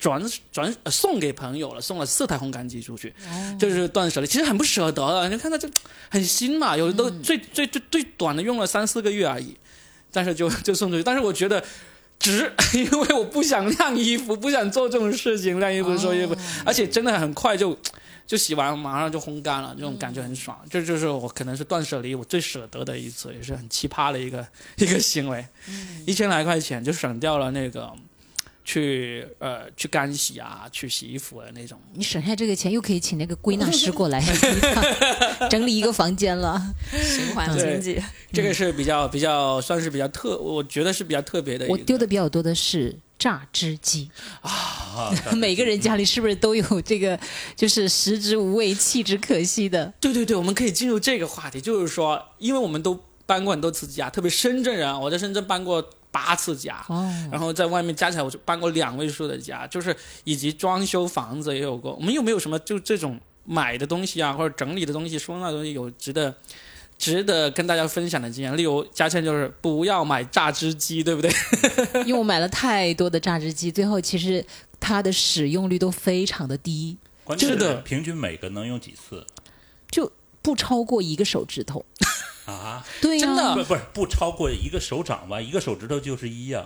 转转、呃送给朋友了，送了四台烘干机出去，哦就是断舍离，其实很不舍得的。你看它这很新嘛，有的都嗯最、最最最短的用了三四个月而已，但是就 [laughs] 就送出去。但是我觉得值，[laughs] 因为我不想晾衣服，不想做这种事情，晾衣服、收衣服，而且真的很快就就洗完，马上就烘干了，这种感觉很爽。这就是我可能是断舍离我最舍得的一次，也是很奇葩的一个 [laughs] 一个行为，一千来块钱就省掉了那个去呃去干洗啊，去洗衣服的那种。你省下这个钱，又可以请那个归纳师过来 [laughs] [laughs] 整理一个房间了。[laughs] 循环经济。这个是比较比较算是比较特，我觉得是比较特别的。我丢的比较多的是榨汁机，啊，每个人家里是不是都有这个？就是食之无味，弃之可惜的。对对对，我们可以进入这个话题，就是说，因为我们都搬过很多次家，特别深圳人啊，我在深圳搬过八次家，哦，然后在外面加起来我就搬过两位数的家，就是以及装修房子也有过。我们有没有什么就这种买的东西啊，或者整理的东西、收纳的东西有值得值得跟大家分享的经验？例如嘉倩就是不要买榨汁机，对不对？[laughs] 因为我买了太多的榨汁机，最后其实它的使用率都非常的低，关键是的平均每个能用几次就不超过一个手指头。啊？对呀、真的不不是 [laughs] 不超过一个手掌吧？一个手指头就是一呀、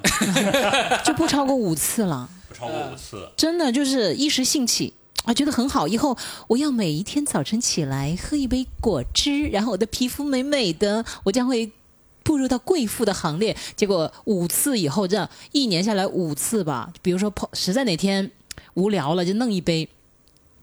[laughs] 就不超过五次了。不超过五次。真的就是一时兴起啊，觉得很好。以后我要每一天早晨起来喝一杯果汁，然后我的皮肤美美的，我将会步入到贵妇的行列。结果五次以后，这样一年下来五次吧，比如说碰实在哪天无聊了就弄一杯。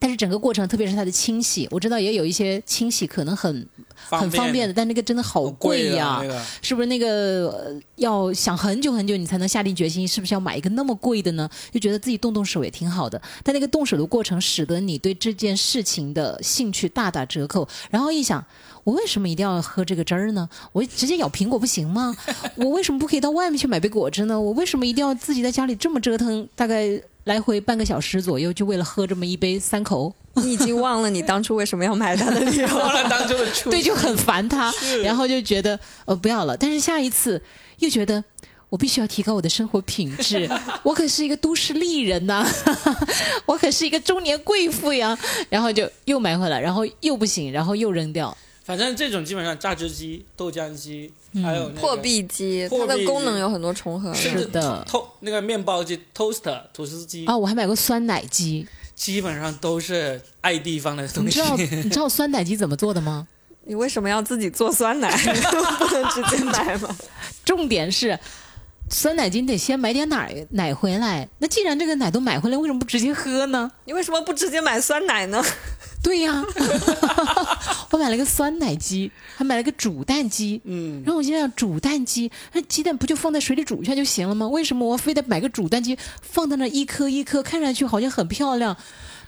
但是整个过程，特别是它的清洗，我知道也有一些清洗可能很很方便的，但那个真的好贵呀、啊，那个是不是那个、呃要想很久很久你才能下定决心，是不是要买一个那么贵的呢？就觉得自己动动手也挺好的，但那个动手的过程使得你对这件事情的兴趣大打折扣。然后一想，我为什么一定要喝这个汁儿呢？我直接咬苹果不行吗？[laughs] 我为什么不可以到外面去买杯果汁呢？我为什么一定要自己在家里这么折腾？大概来回半个小时左右，就为了喝这么一杯三口？你已经忘了你当初为什么要买它的理由 [laughs] 忘了。当初的初对，就很烦他，然后就觉得呃不要了。但是下一次又觉得我必须要提高我的生活品质，[laughs] 我可是一个都市丽人呐、[laughs] 我可是一个中年贵妇呀。然后就又买回来，然后又不行，然后又扔掉。反正这种基本上榨汁机、豆浆机，还有那个破壁机，它的功能有很多重合。是的偷那个面包机、toaster 吐司机，啊，我还买过酸奶机，基本上都是爱地方的东西你知。道 [laughs] 你知道酸奶机怎么做的吗？你为什么要自己做酸奶？[laughs] 不能直接买吗？重点是。酸奶机你得先买点奶奶回来，那既然这个奶都买回来，为什么不直接喝呢？你为什么不直接买酸奶呢？对呀，[laughs] 我买了个酸奶机，还买了个煮蛋机。嗯，然后我心想，煮蛋机，那鸡蛋不就放在水里煮一下就行了吗？为什么我非得买个煮蛋机，放在那一颗一颗，看上去好像很漂亮，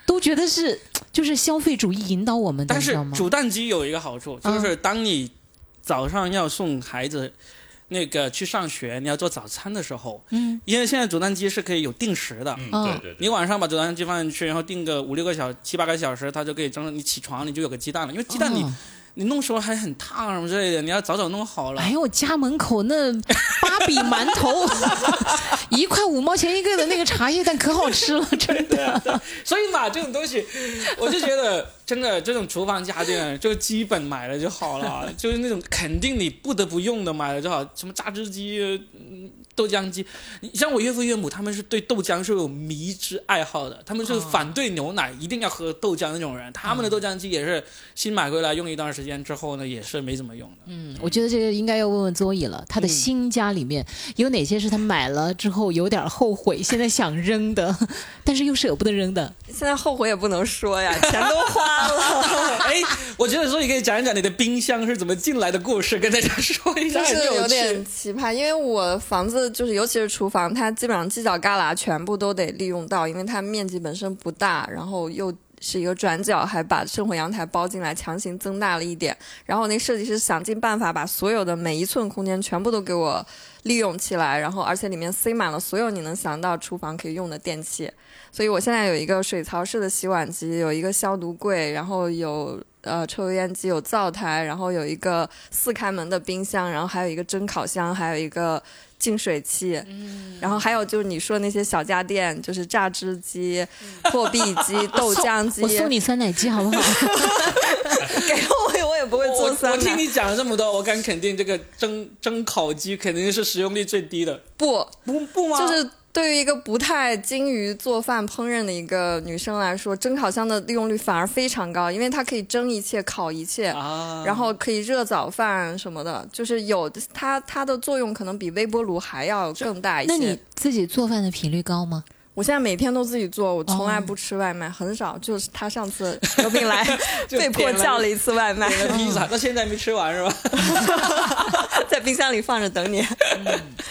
都觉得是就是消费主义引导我们的，但是？煮蛋机有一个好处，就是当你早上要送孩子那个去上学，你要做早餐的时候，嗯，因为现在煮蛋机是可以有定时的。对对对。你晚上把煮蛋机放进去，然后定个五六个小七八个小时，它就可以蒸。你起床你就有个鸡蛋了，因为鸡蛋你、哦你弄时候还很烫什么之类的，你要早早弄好了。哎呦，我家门口那芭比馒头，[laughs] 一块五毛钱一个的那个茶叶蛋可好吃了，真的。[laughs] 所以嘛，这种东西，我就觉得真的这种厨房家电就基本买了就好了，[laughs] 就是那种肯定你不得不用的买了就好，什么榨汁机、嗯豆浆机。你像我岳父岳母，他们是对豆浆是有迷之爱好的，他们是反对牛奶，一定要喝豆浆那种人。他们的豆浆机也是新买回来用一段时间之后呢，也是没怎么用的。嗯，我觉得这个应该要问问周乙了，他的新家里面有哪些是他买了之后有点后悔，现在想扔的，[laughs] 但是又舍不得扔的？现在后悔也不能说呀，钱都花了。[laughs] 哎，我觉得所以可以讲一讲你的冰箱是怎么进来的故事，跟大家说一下，就是有点奇葩，因为我房子就是尤其是厨房，它基本上犄角旮旯全部都得利用到，因为它面积本身不大，然后又是一个转角，还把生活阳台包进来，强行增大了一点。然后那设计师想尽办法把所有的每一寸空间全部都给我利用起来，然后而且里面塞满了所有你能想到厨房可以用的电器。所以我现在有一个水槽式的洗碗机，有一个消毒柜，然后有呃抽油烟机，有灶台，然后有一个四开门的冰箱，然后还有一个蒸烤箱，还有一个净水器，然后还有就是你说那些小家电，就是榨汁机、破壁机、豆浆机，我送你酸奶机好不好？[laughs] 给我我也不会我我做酸奶，听你讲了这么多，我敢肯定这个蒸蒸烤机肯定是使用率最低的。不不不吗？就是对于一个不太精于做饭烹饪的一个女生来说，蒸烤箱的利用率反而非常高，因为它可以蒸一切、烤一切，啊，然后可以热早饭什么的，就是有它它的作用可能比微波炉还要更大一些。那你自己做饭的频率高吗？我现在每天都自己做，我从来哦不吃外卖，很少。就是他上次有病来，[laughs] 被迫叫了一次外卖，点了披萨，[laughs] 到现在没吃完是吧？[laughs] 在冰箱里放着等你。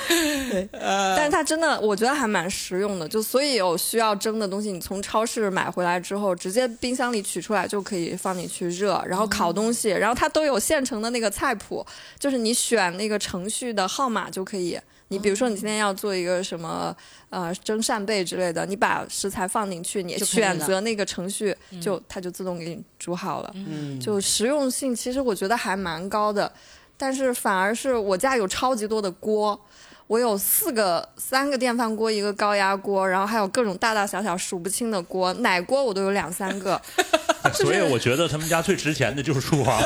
对，呃但是它真的，我觉得还蛮实用的。就所以有需要蒸的东西，你从超市买回来之后，直接冰箱里取出来就可以放进去热，然后烤东西，然后它都有现成的那个菜谱，就是你选那个程序的号码就可以。你比如说，你今天要做一个什么呃蒸扇贝之类的，你把食材放进去，你选择那个程序，就它就自动给你煮好了。嗯，就实用性其实我觉得还蛮高的，但是反而是我家有超级多的锅，我有四个三个电饭锅，一个高压锅，然后还有各种大大小小数不清的锅，奶锅我都有两三个。[laughs] 所以我觉得他们家最值钱的就是厨房。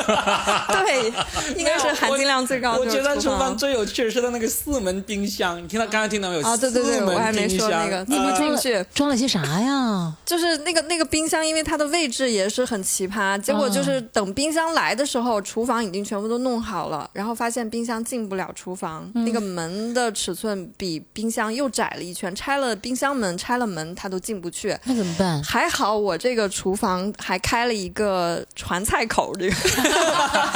对，应该是含金量最高的我觉得厨房房。最有趣的是它那个四门冰箱，你听到刚刚听到没有？啊，对对对，我还没说那个怎呃么进去，装了些啥呀？就是那个那个冰箱，因为它的位置也是很奇葩。结果就是等冰箱来的时候，厨房已经全部都弄好了，然后发现冰箱进不了厨房，那个门的尺寸比冰箱又窄了一圈，拆了冰箱门，拆了门，它都进不去。那怎么办？[laughs] 还好我这个厨房还开了一个传菜口，这个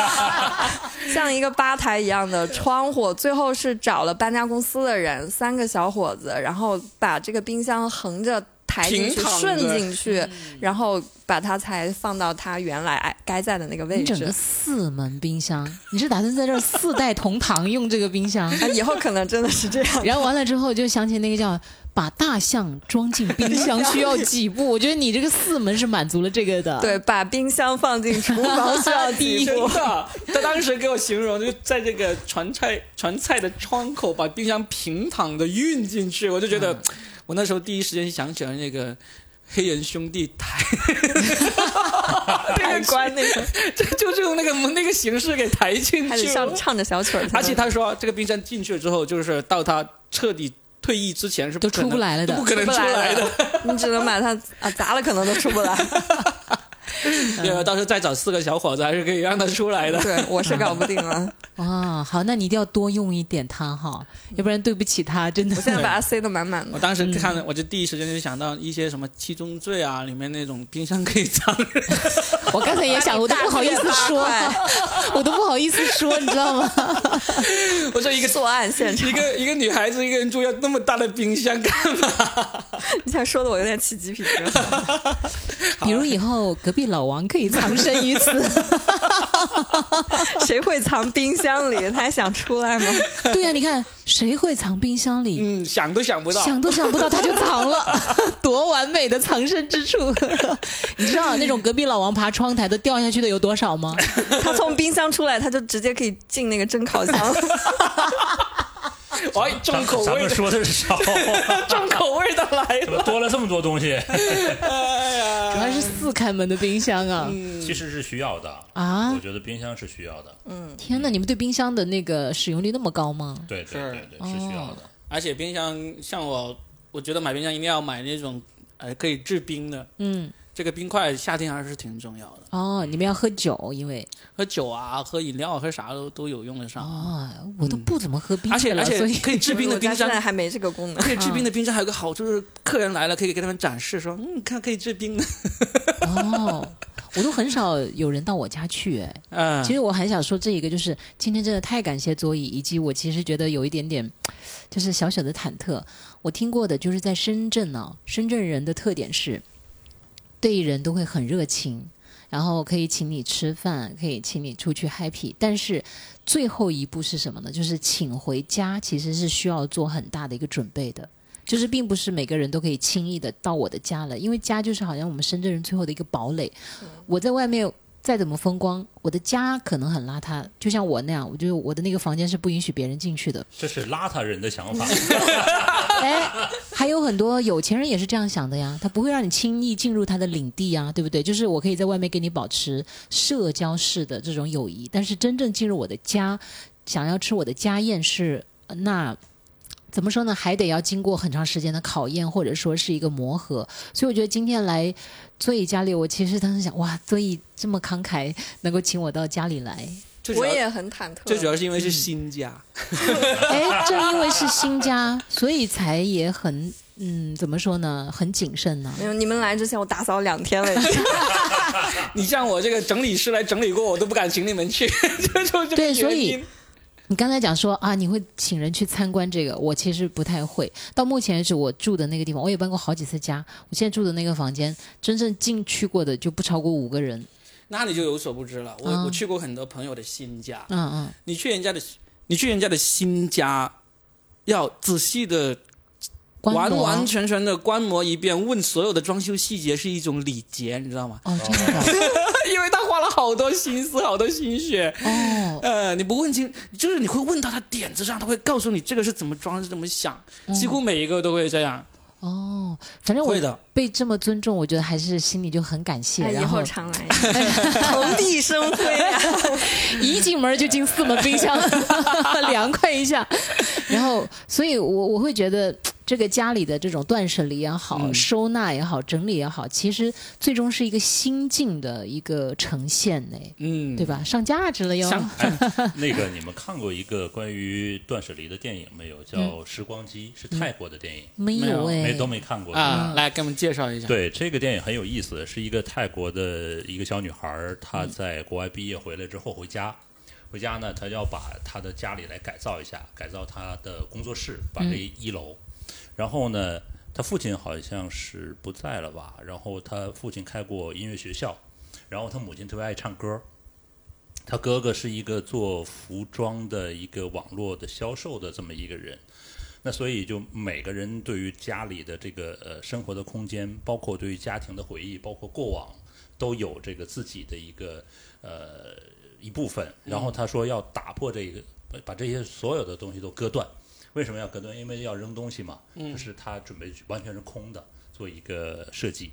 [laughs] 像一个吧台一样的窗户。最后是找了搬家公司的人，三个小伙子，然后把这个冰箱横着抬进去、平躺顺进去，然后把它才放到它原来哎该在的那个位置你整个。四门冰箱，[laughs] 你是打算在这儿四代同堂用这个冰箱？[laughs] 啊，以后可能真的是这样。然后完了之后就想起那个叫把大象装进冰箱需要几步？[laughs] 我觉得你这个四门是满足了这个的。对，把冰箱放进厨房需要第一步？的，他当时给我形容，就在这个传菜传菜的窗口把冰箱平躺的运进去，我就觉得，我那时候第一时间想起了那个黑人兄弟抬抬棺那个，[laughs] 就就是用那个那个形式给抬进还得去。唱唱着小曲儿。而且他说，这个冰山进去了之后，就是到他彻底退役之前是都可能出不来了的不可能出来来的了。[laughs] 你只能把它啊砸了，可能都出不来。[laughs] 对，[laughs] 到时候再找四个小伙子，还是可以让他出来的。对，我是搞不定了。[laughs] 哇，好，那你一定要多用一点他哈，要不然对不起他，真的我。现在把它塞得满满的。我当时看了，我就第一时间就想到一些什么七宗罪啊，里面那种冰箱可以藏人。[laughs] 我刚才也想，我都不好意思说，我都不好意思说，你知道吗？我说一个作案现场一，个一个女孩子一个人住要那么大的冰箱干嘛？你想说的我有点起鸡皮疙瘩。比如以后隔壁老王可以藏身于此，[laughs] 谁会藏冰箱里？他还想出来吗？[laughs] 对呀、你看谁会藏冰箱里？嗯，想都想不到。想都想不到，他就藏了，[laughs] 多完美的藏身之处！你知道那种隔壁老王爬窗台都掉下去的有多少吗？他从冰箱出来，他就直接可以进那个蒸烤箱。[laughs] 哎，重口咱们味的，说的是少，[laughs] 重口味的来怎么了。多了这么多东西？[laughs] 哎呀，主要是四开门的冰箱啊！其实是需要的啊我觉得冰箱是需要的。嗯天哪，你们对冰箱的那个使用率那么高吗？对对对对，是需要的。而且冰箱像我，我觉得买冰箱一定要买那种呃可以制冰的。嗯，这个冰块夏天还是挺重要的，哦，你们要喝酒，因为喝酒啊、喝饮料、喝啥都都有用得上。哦，我都不怎么喝冰而且，所以而且可以制冰的 [laughs] 冰箱现在还没这个功能。可以制冰的冰箱还有个好处，就是客人来了可以给他们展示说，嗯，看可以制冰的。[laughs] 哦，我都很少有人到我家去哎。嗯，其实我很想说这一个，就是今天真的太感谢佐伊，以及我其实觉得有一点点，就是小小的忐忑。我听过的就是在深圳呢、深圳人的特点是，对人都会很热情，然后可以请你吃饭，可以请你出去 happy，但是最后一步是什么呢？就是请回家，其实是需要做很大的一个准备的。就是并不是每个人都可以轻易的到我的家了，因为家就是好像我们深圳人最后的一个堡垒。我在外面再怎么风光，我的家可能很邋遢，就像我那样，我就我的那个房间是不允许别人进去的。这是邋遢人的想法。[laughs] 哎，还有很多有钱人也是这样想的呀，他不会让你轻易进入他的领地啊，对不对？就是我可以在外面跟你保持社交式的这种友谊，但是真正进入我的家，想要吃我的家宴是呃那。怎么说呢？还得要经过很长时间的考验，或者说是一个磨合。所以我觉得今天来座椅家里，我其实当时想，哇，座椅这么慷慨，能够请我到家里来。我也很忐忑。最主要是因为是新家，哎，正因为是新家，所以才也很嗯，怎么说呢？很谨慎呢、没有，你们来之前我打扫两天了已经。你像我这个整理师来整理过，我都不敢请你们去，就 [laughs] 就这个对所以原因你刚才讲说啊，你会请人去参观这个，我其实不太会。到目前为止，我住的那个地方，我也搬过好几次家。我现在住的那个房间，真正进去过的就不超过五个人。那你就有所不知了。我、嗯我去过很多朋友的新家，嗯嗯，你去人家的，你去人家的新家，要仔细的、完完全全的观摩一遍，问所有的装修细节是一种礼节，你知道吗？哦，这样的 [laughs] 了好多心思、好多心血。哦，呃，你不问清，就是你会问到他点子上，他会告诉你这个是怎么装、是怎么想，几乎每一个都会这样。哦，反正我会的，被这么尊重，我觉得还是心里就很感谢。哎以然后后常来，[laughs] 蓬荜生辉啊！[laughs] 一进门就进四门冰箱，[laughs] 凉快一下。然后，所以我我会觉得这个家里的这种断舍离也好，嗯。收纳也好，整理也好，其实最终是一个心境的一个呈现呢，嗯，对吧？上价值了哟。像 [laughs] 那个你们看过一个关于断舍离的电影没有？叫《时光机》，是泰国的电影，没有哎，没都没看过。啊，来给我们介绍一下。对，这个电影很有意思，是一个泰国的一个小女孩，她在国外毕业回来之后回家，回家呢，她要把她的家里来改造一下，改造她的工作室，把这一楼，然后呢，他父亲好像是不在了吧，然后他父亲开过音乐学校，然后他母亲特别爱唱歌。他哥哥是一个做服装的一个网络的销售的这么一个人，那所以就每个人对于家里的这个呃生活的空间，包括对于家庭的回忆，包括过往，都有这个自己的一个呃一部分。然后他说要打破这个，把这些所有的东西都割断。为什么要隔断？因为要扔东西嘛，就是他准备完全是空的做一个设计。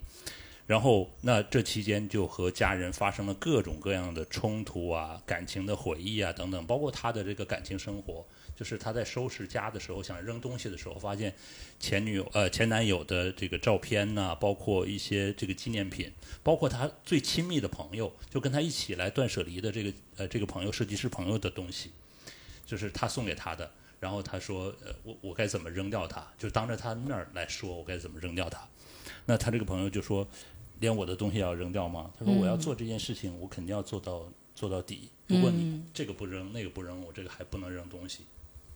然后，那这期间就和家人发生了各种各样的冲突啊、感情的回忆啊等等，包括他的这个感情生活。就是他在收拾家的时候，想扔东西的时候，发现前女友呃前男友的这个照片呐、包括一些这个纪念品，包括他最亲密的朋友，就跟他一起来断舍离的这个呃这个朋友设计师朋友的东西，就是他送给他的。然后他说呃我我该怎么扔掉它？就当着他面儿来说我该怎么扔掉它。那他这个朋友就说，连我的东西也要扔掉吗？他说我要做这件事情，我肯定要做到做到底。如果你这个不扔，那个不扔，我这个还不能扔东西。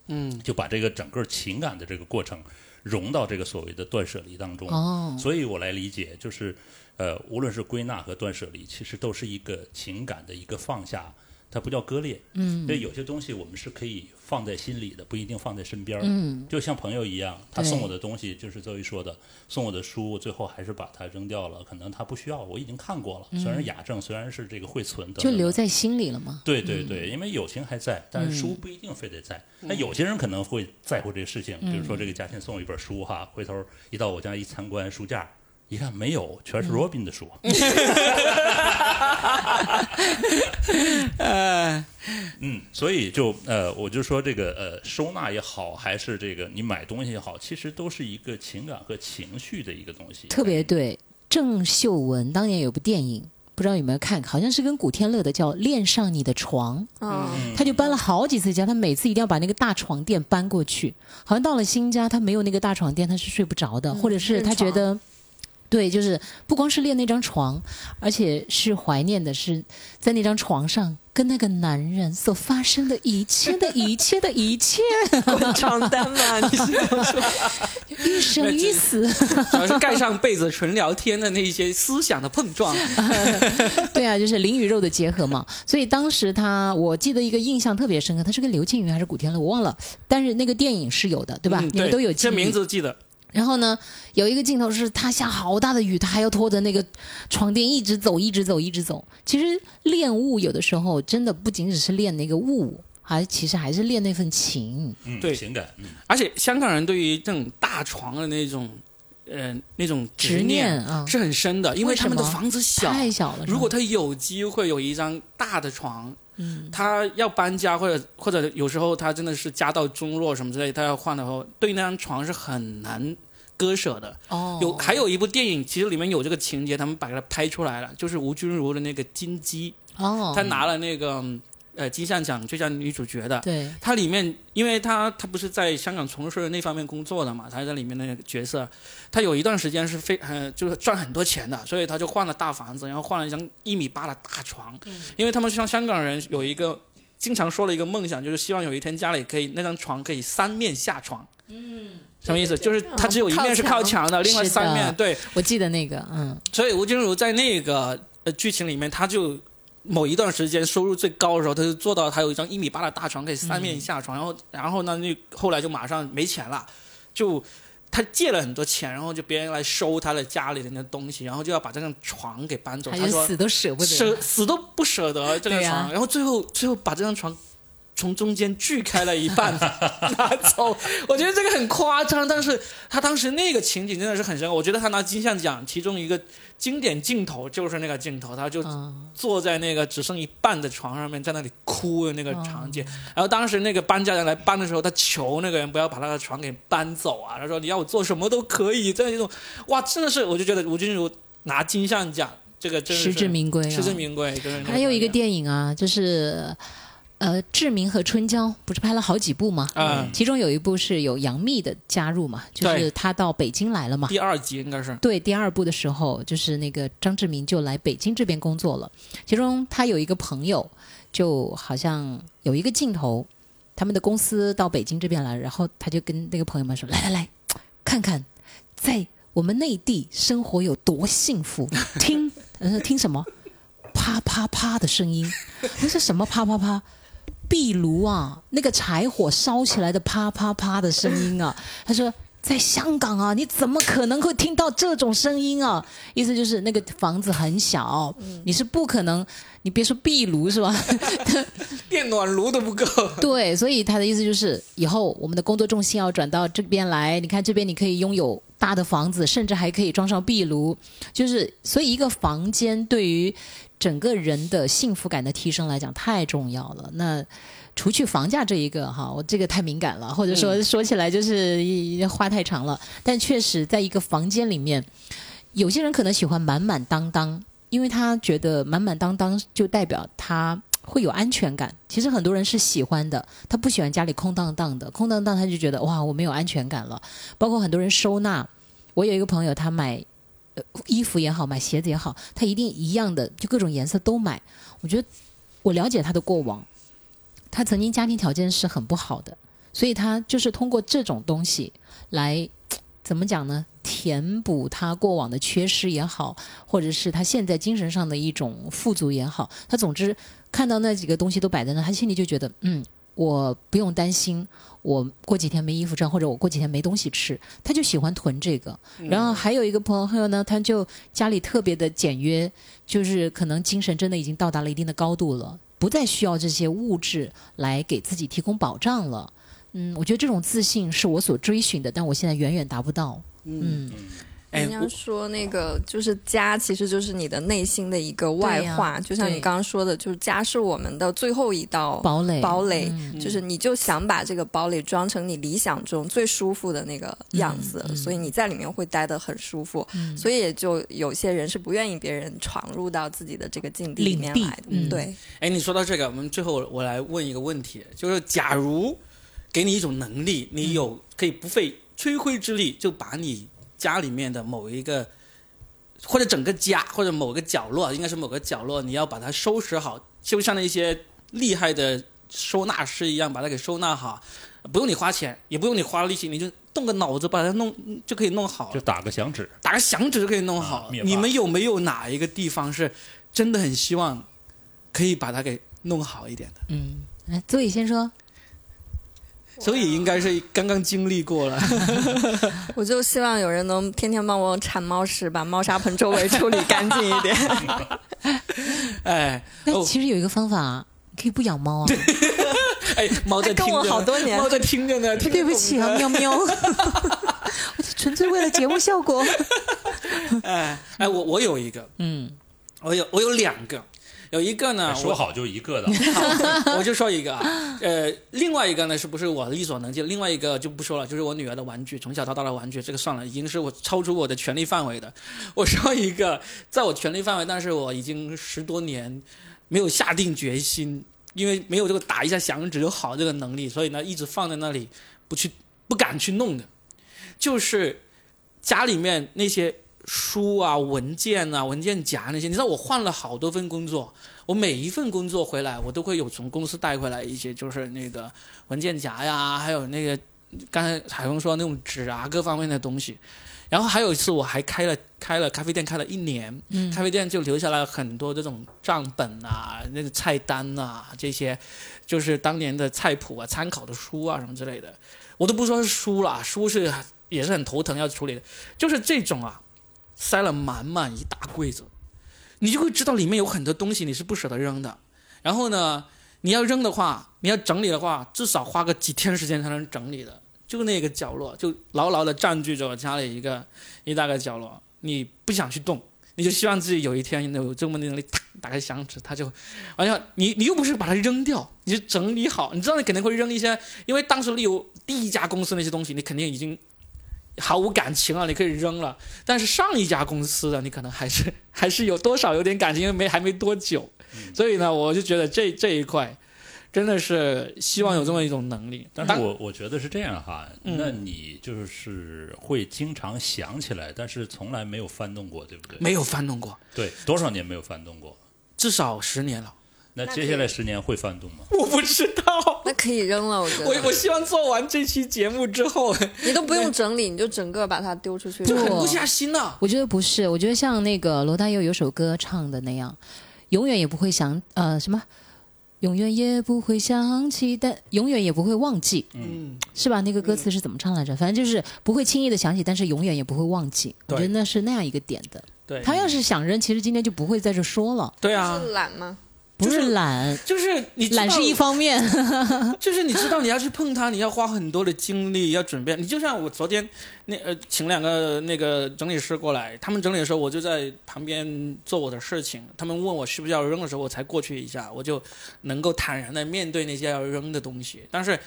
嗯，就把这个整个情感的这个过程融到这个所谓的断舍离当中。哦，所以我来理解，就是呃，无论是归纳和断舍离，其实都是一个情感的一个放下，它不叫割裂。嗯，所以有些东西我们是可以放在心里的，不一定放在身边。嗯，就像朋友一样，他送我的东西，就是周一说的，送我的书，我最后还是把它扔掉了，可能他不需要，我已经看过了，虽然雅正，虽然是这个会存的就留在心里了嘛。对对对，因为友情还在，但是书不一定非得在。那有些人可能会在乎这个事情，比如说这个嘉庆送我一本书哈，回头一到我家一参观书架，一看没有，全是 Robin 的书。呃，[laughs] 嗯，所以就呃，我就说这个呃，收纳也好，还是这个你买东西也好，其实都是一个情感和情绪的一个东西。特别对，郑秀文当年有部电影，不知道有没有看，好像是跟古天乐的，叫《恋上你的床》。嗯，他就搬了好几次家，他每次一定要把那个大床垫搬过去。好像到了新家，他没有那个大床垫，他是睡不着的，或者是他觉得，对，就是不光是练那张床，而且是怀念的是在那张床上跟那个男人所发生的一切的一切的一切，[laughs] 滚床单嘛，你是说？[laughs] 欲生一死。[laughs] 主要是盖上被子纯聊天的那些思想的碰撞。对啊，就是灵与肉的结合嘛。所以当时他，我记得一个印象特别深刻，他是跟刘青云还是古天乐，我忘了。但是那个电影是有的，对吧？嗯你们都有记这名字记得。然后呢，有一个镜头是他下好大的雨，他还要拖着那个床垫一直走，一直走，一直走。其实练物有的时候真的不仅仅是练那个物，还其实还是练那份情。嗯，对情感，嗯，而且香港人对于这种大床的那种，呃，那种执执念啊是很深的，因为他们的房子小。太小了，如果他有机会有一张大的床，嗯，他要搬家或者或者有时候他真的是家道中落什么之类，他要换的话，对那张床是很难割舍的。哦，有还有一部电影，其实里面有这个情节，他们把它拍出来了，就是吴君如的那个《金鸡》，哦，他拿了那个呃金像奖最佳女主角的。对，它里面，因为她她不是在香港从事那方面工作的嘛，她在里面的那个角色，她有一段时间是非呃就是赚很多钱的，所以她就换了大房子，然后换了一张一米八的大床，嗯因为他们像香港人有一个经常说的一个梦想，就是希望有一天家里可以那张床可以三面下床。嗯，什么意思？就是它只有一面是靠墙的，另外三面对。我记得那个，嗯，所以吴君如在那个呃剧情里面，她就某一段时间收入最高的时候，他就做到他有一张一米八的大床，可以三面下床。然后，然后呢，那后来就马上没钱了，就他借了很多钱，然后就别人来收他的家里的那东西，然后就要把这张床给搬走。他说死都舍不得舍。死都不舍得这张床，然后最后最后把这张床。从中间锯开了一半 [laughs] 拿走，我觉得这个很夸张，但是他当时那个情景真的是很深刻。我觉得他拿金像奖其中一个经典镜头就是那个镜头，他就嗯，坐在那个只剩一半的床上面，在那里哭的那个场哦景。然后当时那个搬家人来搬的时候，他求那个人不要把他的床给搬走啊，他说你要我做什么都可以。这种哇，真的是我就觉得吴君如拿金像奖这个真的是实至名归啊。实至名归。就是还有一个电影啊，就是呃，志明和春娇不是拍了好几部吗？嗯其中有一部是有杨幂的加入嘛，就是对她到北京来了嘛。第二集应该是对，第二部的时候，就是那个张志明就来北京这边工作了。其中他有一个朋友，就好像有一个镜头，他们的公司到北京这边来，然后他就跟那个朋友们说：“来来来，看看在我们内地生活有多幸福。[laughs] 听，呃，听什么？啪啪啪的声音。那是什么啪啪啪？壁炉啊，那个柴火烧起来的啪啪啪的声音啊。[laughs] 他说。在香港啊，你怎么可能会听到这种声音啊？意思就是那个房子很小，你是不可能，你别说壁炉是吧？[laughs] 电暖炉都不够。[laughs] 对，所以他的意思就是，以后我们的工作重心要转到这边来。你看这边你可以拥有大的房子，甚至还可以装上壁炉。就是，所以一个房间对于整个人的幸福感的提升来讲太重要了。那除去房价这一个哈，我这个太敏感了，或者说说起来就是一话太长了。但确实，在一个房间里面，有些人可能喜欢满满当当，因为他觉得满满当当就代表他会有安全感。其实很多人是喜欢的，他不喜欢家里空荡荡的，空荡荡他就觉得哇，我没有安全感了。包括很多人收纳，我有一个朋友，他买。呃，衣服也好，买鞋子也好，他一定一样的，就各种颜色都买。我觉得我了解他的过往，他曾经家庭条件是很不好的，所以他就是通过这种东西来怎么讲呢？填补他过往的缺失也好，或者是他现在精神上的一种富足也好，他总之看到那几个东西都摆在那，他心里就觉得，嗯，我不用担心我过几天没衣服穿，或者我过几天没东西吃，他就喜欢囤这个。然后还有一个朋友呢，他就家里特别的简约，就是可能精神真的已经到达了一定的高度了，不再需要这些物质来给自己提供保障了。嗯，我觉得这种自信是我所追寻的，但我现在远远达不到。嗯，哎人，家说那个就是家，其实就是你的内心的一个外化，就像你刚刚说的，就是家是我们的最后一道堡垒，堡垒，嗯就是你就想把这个堡垒装成你理想中最舒服的那个样子，所以你在里面会待得很舒服。嗯所以也就有些人是不愿意别人闯入到自己的这个境地里面来的。嗯对，哎，你说到这个，我们最后我来问一个问题，就是假如给你一种能力，你有可以不费吹灰之力就把你家里面的某一个或者整个家或者某个角落，应该是某个角落，你要把它收拾好，就像那些厉害的收纳师一样，把它给收纳好，不用你花钱，也不用你花力气，你就动个脑子把它弄就可以弄好就，打个响指，打个响指就可以弄好。啊你们有没有哪一个地方是真的很希望可以把它给弄好一点的？嗯，来，周宇先说。所以应该是刚刚经历过了。[laughs] 我就希望有人能天天帮我铲猫屎，把猫砂盆周围处理干净一点。[laughs] 哎，哦那其实有一个方法，啊可以不养猫啊。[laughs] 哎，猫在听着呢，跟我好多年猫在听着呢。听着对不起啊，喵喵，我纯粹为了节目效果。哎哎，我我有一个，嗯我有我有两个，有一个呢，说好就一个的，[laughs] 我就说一个啊，呃，另外一个呢是不是我力所能及？另外一个就不说了，就是我女儿的玩具，从小到大的玩具，这个算了，已经是我超出我的权利范围的。我说一个，在我权利范围，但是我已经十多年没有下定决心，因为没有这个打一下响指就好这个能力，所以呢一直放在那里不去不敢去弄的，就是家里面那些书啊、文件啊、文件夹那些，你知道我换了好多份工作。我每一份工作回来，我都会有从公司带回来一些，就是那个文件夹呀，还有那个刚才海峰说那种纸啊，各方面的东西。然后还有一次，我还开了开了咖啡店，开了一年，嗯咖啡店就留下来很多这种账本啊、那个菜单啊这些，就是当年的菜谱啊、参考的书啊什么之类的。我都不说是书了，书是也是很头疼要处理的，就是这种啊，塞了满满一大柜子。你就会知道里面有很多东西你是不舍得扔的。然后呢，你要扔的话，你要整理的话，至少花个几天时间才能整理的。就那个角落，就牢牢的占据着家里一个一大个角落，你不想去动，你就希望自己有一天有这么的能力，打开响指，它就，完了，你你又不是把它扔掉，你就整理好，你知道你肯定会扔一些，因为当时例如第一家公司那些东西，你肯定已经毫无感情了，你可以扔了。但是上一家公司的，你可能还是 [laughs] 还是有多少有点感情，因为没还没多久，所以呢，我就觉得这这一块真的是希望有这么一种能力。当但是我我觉得是这样哈，嗯那你就是会经常想起来，但是从来没有翻动过，对不对？没有翻动过，对，多少年没有翻动过？至少十年了。那那接下来十年会翻动吗？我不知道，那可以扔了，我觉我我。希望做完这期节目之后你都不用整理，你就整个把它丢出去。就狠不下心了。我觉得不是，我觉得像那个罗大佑有首歌唱的那样，永远也不会想呃什么，永远也不会想起，但永远也不会忘记，嗯，是吧？那个歌词是怎么唱来着？反正就是不会轻易的想起，但是永远也不会忘记。我觉得那是那样一个点的。对，他要是想扔，其实今天就不会在这说了。对啊，是懒吗？不就是是懒，就是你懒是一方面。[laughs] 就是你知道你要去碰它，你要花很多的精力要准备。你就像我昨天那呃请两个那个整理师过来，他们整理的时候，我就在旁边做我的事情。他们问我需不需要扔的时候，我才过去一下，我就能够坦然的面对那些要扔的东西。但是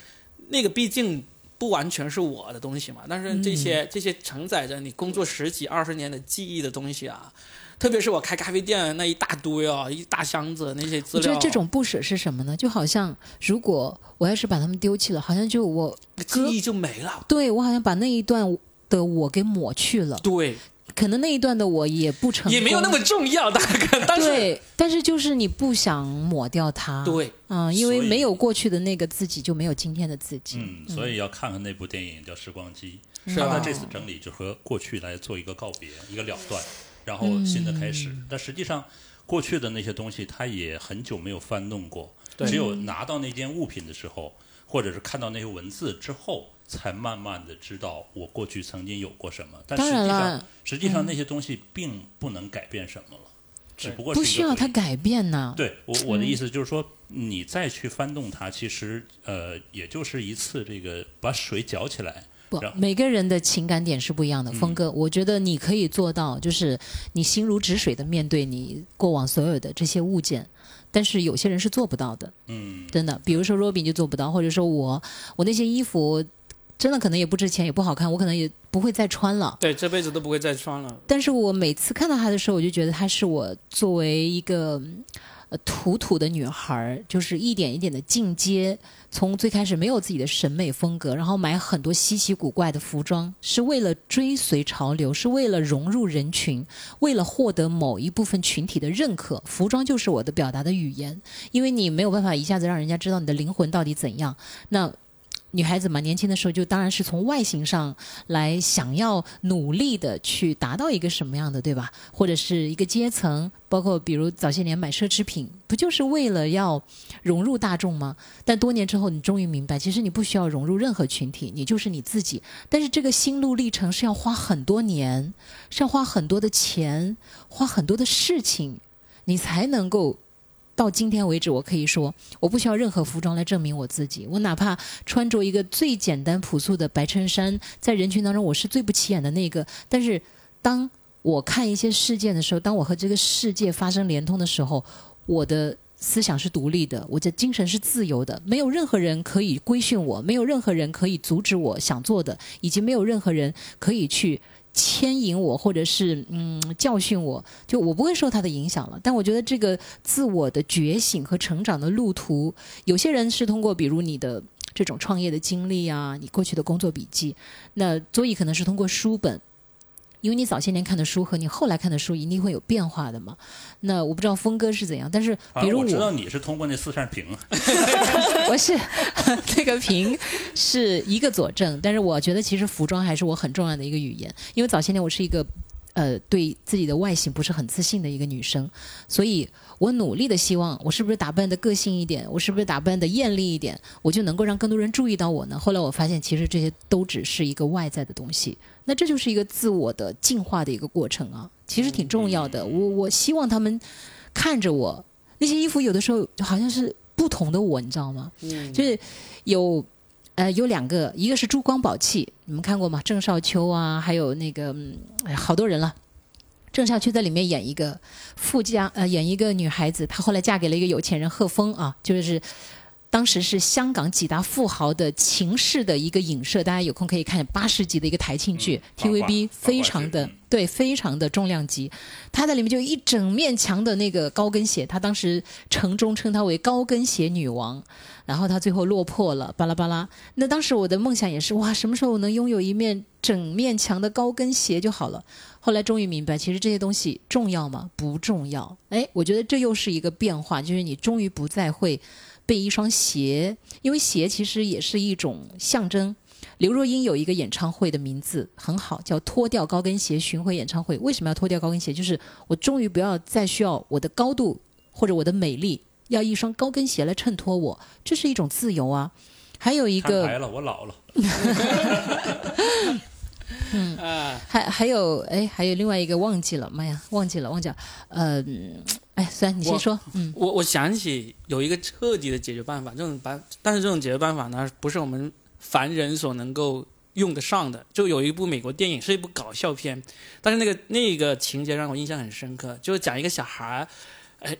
那个毕竟不完全是我的东西嘛，但是这些、这些承载着你工作十几二十年的记忆的东西啊。特别是我开咖啡店那一大堆啊，一大箱子那些资料，我觉得这种不舍是什么呢？就好像如果我要是把它们丢弃了，好像就我记忆就没了。对我好像把那一段的我给抹去了。对，可能那一段的我也不成功，也没有那么重要，大概，但是对，但是就是你不想抹掉它，对，嗯，因为没有过去的那个自己，就没有今天的自己。嗯，所以要看看那部电影叫《时光机》，是吧他的这次整理就和过去来做一个告别，一个了断，然后新的开始。但实际上，过去的那些东西，他也很久没有翻动过，对只有拿到那件物品的时候，或者是看到那些文字之后。才慢慢的知道我过去曾经有过什么，但当然实际上了，实际上那些东西并不能改变什么了，只不过是不需要它改变呢。对我我的意思就是说，你再去翻动它，其实呃，也就是一次这个把水搅起来。每个人的情感点是不一样的。峰哥，我觉得你可以做到，就是你心如止水的面对你过往所有的这些物件，但是有些人是做不到的，嗯，真的。比如说 Robin 就做不到，或者说我我那些衣服真的可能也不值钱，也不好看，我可能也不会再穿了。对，这辈子都不会再穿了。但是我每次看到他的时候，我就觉得他是我作为一个呃土土的女孩儿，就是一点一点的进阶，从最开始没有自己的审美风格，然后买很多稀奇古怪的服装，是为了追随潮流，是为了融入人群，为了获得某一部分群体的认可。服装就是我的表达的语言，因为你没有办法一下子让人家知道你的灵魂到底怎样。那女孩子嘛，年轻的时候就当然是从外形上来想要努力的去达到一个什么样的，对吧？或者是一个阶层，包括比如早些年买奢侈品，不就是为了要融入大众吗？但多年之后，你终于明白，其实你不需要融入任何群体，你就是你自己。但是这个心路历程是要花很多年，是要花很多的钱，花很多的事情，你才能够。到今天为止，我可以说，我不需要任何服装来证明我自己。我哪怕穿着一个最简单朴素的白衬衫，在人群当中我是最不起眼的那个。但是，当我看一些事件的时候，当我和这个世界发生连通的时候，我的思想是独立的，我的精神是自由的，没有任何人可以规训我，没有任何人可以阻止我想做的，以及没有任何人可以去牵引我，或者是嗯教训我，就我不会受他的影响了。但我觉得这个自我的觉醒和成长的路途，有些人是通过比如你的这种创业的经历啊，你过去的工作笔记，那所以可能是通过书本。因为你早些年看的书和你后来看的书一定会有变化的嘛。那我不知道峰哥是怎样，但是比如我知道你是通过那四扇屏，[laughs] 我是那个屏是一个佐证，但是我觉得其实服装还是我很重要的一个语言。因为早些年我是一个呃对自己的外形不是很自信的一个女生，所以我努力的希望我是不是打扮的个性一点，我是不是打扮的艳丽一点，我就能够让更多人注意到我呢？后来我发现其实这些都只是一个外在的东西。那这就是一个自我的进化的一个过程啊，其实挺重要的。我我希望他们看着我那些衣服，有的时候好像是不同的我，你知道吗？嗯，就是有呃有两个，一个是珠光宝气，你们看过吗？郑少秋啊，还有那个好多人了。郑少秋在里面演一个富家呃演一个女孩子，她后来嫁给了一个有钱人贺峰啊，就是。当时是香港几大富豪的情事的一个影射，大家有空可以看八十集的一个台庆剧、嗯 TVB，非常的对，非常的重量级。她在里面就一整面墙的那个高跟鞋，她当时城中称她为高跟鞋女王，然后他最后落魄了，巴拉巴拉。那当时我的梦想也是哇，什么时候我能拥有一面整面墙的高跟鞋就好了。后来终于明白，其实这些东西重要吗？不重要。哎，我觉得这又是一个变化，就是你终于不再会被一双鞋，因为鞋其实也是一种象征。刘若英有一个演唱会的名字很好，叫“脱掉高跟鞋巡回演唱会”。为什么要脱掉高跟鞋？就是我终于不要再需要我的高度或者我的美丽，要一双高跟鞋来衬托我，这是一种自由啊。还有一个来了，我老了。[laughs] 啊，还还有哎，还有另外一个忘记了，妈呀，忘记了，忘记了。呃，哎，算你先说，嗯，我我想起有一个彻底的解决办法，这种办，但是这种解决办法呢，不是我们凡人所能够用得上的。就有一部美国电影，是一部搞笑片，但是那个那个情节让我印象很深刻，就是讲一个小孩儿，哎，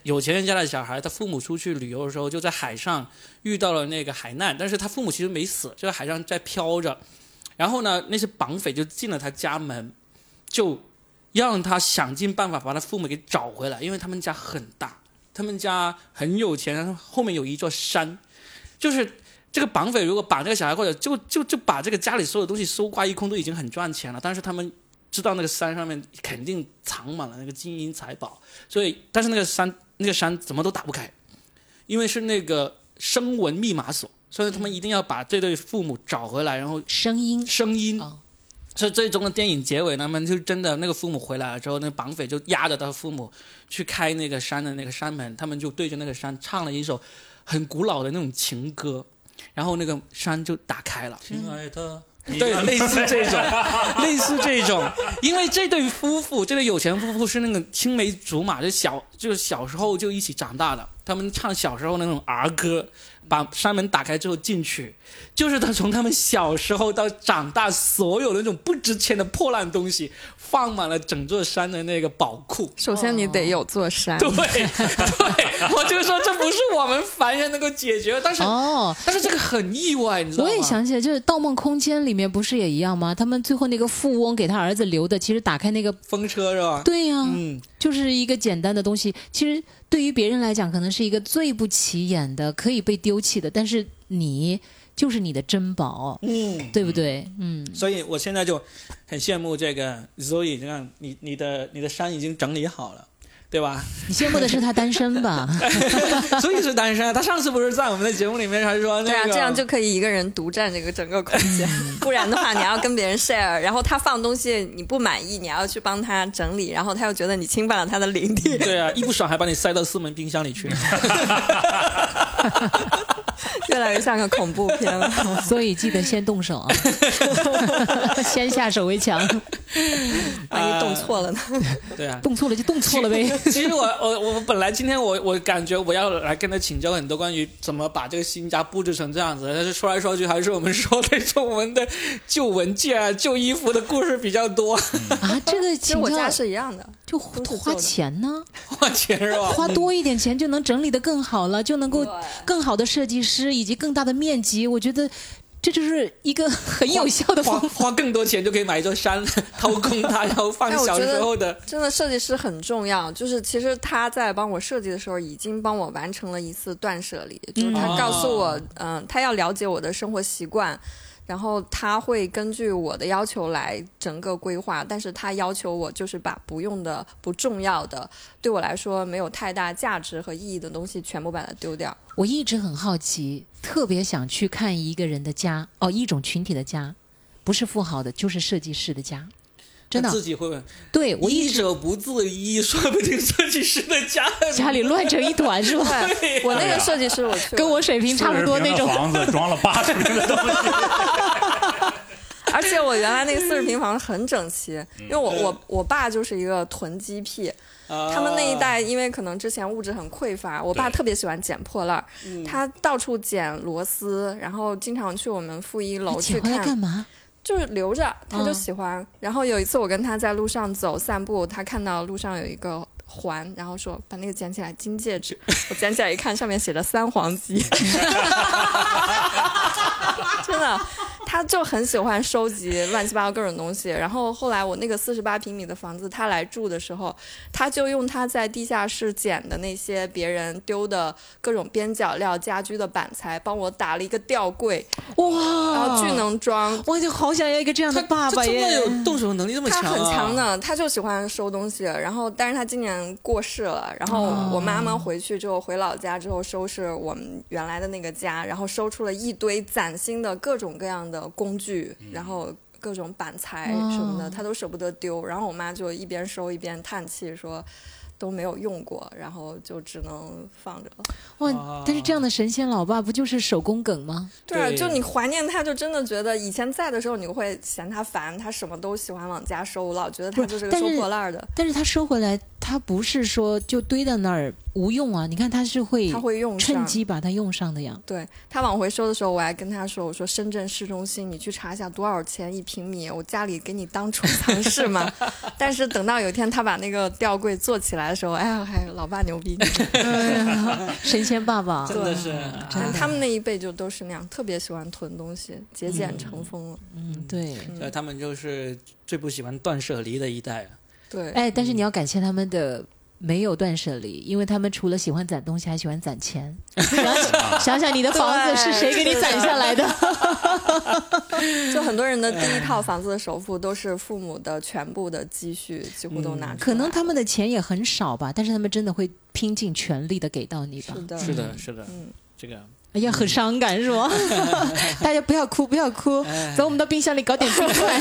有钱人家的小孩，他父母出去旅游的时候，就在海上遇到了那个海难，但是他父母其实没死，就在海上在漂着。然后呢，那些绑匪就进了他家门，就让他想尽办法把他父母给找回来，因为他们家很大，他们家很有钱，后后面有一座山，就是这个绑匪如果把这个小孩或者就就就把这个家里所有东西搜刮一空，都已经很赚钱了，但是他们知道那个山上面肯定藏满了那个金银财宝，所以但是那个山那个山怎么都打不开，因为是那个声纹密码锁，所以他们一定要把这对父母找回来，然后声音声音。哦所以最终的电影结尾，他们就真的那个父母回来了之后，那个绑匪就压着他父母去开那个山的那个山门，他们就对着那个山唱了一首很古老的那种情歌，然后那个山就打开了。亲爱的，你对，类似这种，[laughs] 类似这种，因为这对夫妇，这对有钱夫妇是那个青梅竹马，就小就是小时候就一起长大的，他们唱小时候那种儿歌，把山门打开之后进去，就是他从他们小时候到长大，所有的那种不值钱的破烂东西，放满了整座山的那个宝库。首先你得有座山，对对，我就说这不是我们凡人能够解决的，但是、哦。但是这个很意外，你知道吗？我也想起来，就是《盗梦空间》里面不是也一样吗？他们最后那个富翁给他儿子留的，其实打开那个，风车是吧？对呀、嗯，就是一个简单的东西。其实对于别人来讲，可能是一个最不起眼的，可以被丢弃的，但是你就是你的珍宝，嗯，对不对？嗯，所以我现在就很羡慕这个 Zoe，这样你你的你的山已经整理好了，对吧？你羡慕的是他单身吧？[laughs] 所以是单身啊。他上次不是在我们的节目里面还说那个，对啊，这样就可以一个人独占这个整个空间。[laughs] 不然的话，你要跟别人 share，然后他放东西你不满意，你要去帮他整理，然后他又觉得你侵犯了他的领地。对啊，一不爽还把你塞到四门冰箱里去。[laughs] [laughs] 越来越像个恐怖片了。[laughs] 所以记得先动手啊，先下手为强，[laughs] 万一动错了呢？对啊。动错了就动错了呗。其实我我我本来今天我我感觉我要来跟他请教很多关于怎么把这个新家布置成这样子，但是说来说去还是我们说那种我们的旧文件啊、旧衣服的故事比较多，啊，这个请教其实我家是一样的，就花钱呢，[laughs] 花钱是吧？花多一点钱就能整理的更好了，就能够更好的设计师以及更大的面积，我觉得这就是一个很有效的方法。花更多钱就可以买一座山，[laughs] 掏空它，然后放小时候的。真的设计师很重要，就是其实他在帮我设计的时候，已经帮我完成了一次断舍离，就是他告诉我，嗯、他要了解我的生活习惯。然后他会根据我的要求来整个规划，但是他要求我就是把不用的、不重要的，对我来说没有太大价值和意义的东西全部把它丢掉。我一直很好奇，特别想去看一个人的家，哦，一种群体的家，不是富豪的，就是设计师的家，真的。自己会问？对我一直医者不自医，说不定设计师的家 [laughs] 家里乱成一团是吧？[laughs] 对我那个设计师，我去跟我水平差不多那种40平的。房子装了八十平的东西，而且我原来那个四十平房很整齐，嗯因为我我我爸就是一个囤积癖，啊他们那一代因为可能之前物质很匮乏，我爸特别喜欢捡破烂他到处捡螺丝，然后经常去我们负一楼去捡干看，嘛？就是留着，他就嗯喜欢。然后有一次我跟他在路上走散步，他看到路上有一个。环，然后说把那个捡起来，金戒指。我捡起来一看，上面写着三黄鸡，[laughs] 他就很喜欢收集乱七八糟各种东西。然后后来我那个四十八平米的房子，他来住的时候，他就用他在地下室捡的那些别人丢的各种边角料、家居的板材，帮我打了一个吊柜，哇然，后巨能装。我就好想要一个这样的爸爸耶！有动手能力这么强、他啊？很强的，他就喜欢收东西。然后，但是他今年过世了。然后我妈妈回去之后，回老家之后收拾我们原来的那个家，然后收出了一堆崭新的各种各样的工具，然后各种板材什么的，他都舍不得丢。然后我妈就一边收一边叹气说。都没有用过，然后就只能放着了。哇，但是这样的神仙老爸不就是手工梗吗？对啊，就你怀念他，就真的觉得以前在的时候，你会嫌他烦，他什么都喜欢往家收，老觉得他就是个收破烂儿的。但是他收回来，他不是说就堆在那儿无用啊！你看他是会他会用趁机把它用上的呀。对他往回收的时候，我还跟他说：“我说深圳市中心，你去查一下多少钱一平米，我家里给你当储藏室嘛。[laughs] ”但是等到有一天他把那个吊柜做起来的时候，哎呀，还老爸牛逼！神仙爸爸，[laughs] 真的是，但他们那一辈就都是那样，特别喜欢囤东西，节俭成风了。嗯，对。所以他们就是最不喜欢断舍离的一代啊。对，哎，但是你要感谢他们的没有断舍离，因为他们除了喜欢攒东西，还喜欢攒钱。[laughs] 想想想，你的房子是谁给你攒下来的？[laughs] 就很多人的第一套房子的首付都是父母的全部的积蓄，几乎都拿出来。可能他们的钱也很少吧，但是他们真的会拼尽全力的给到你吧是。的，是的，是的，嗯，这个哎呀，很伤感是吗？[laughs] 大家不要哭，不要哭，走，我们到冰箱里搞点冰块，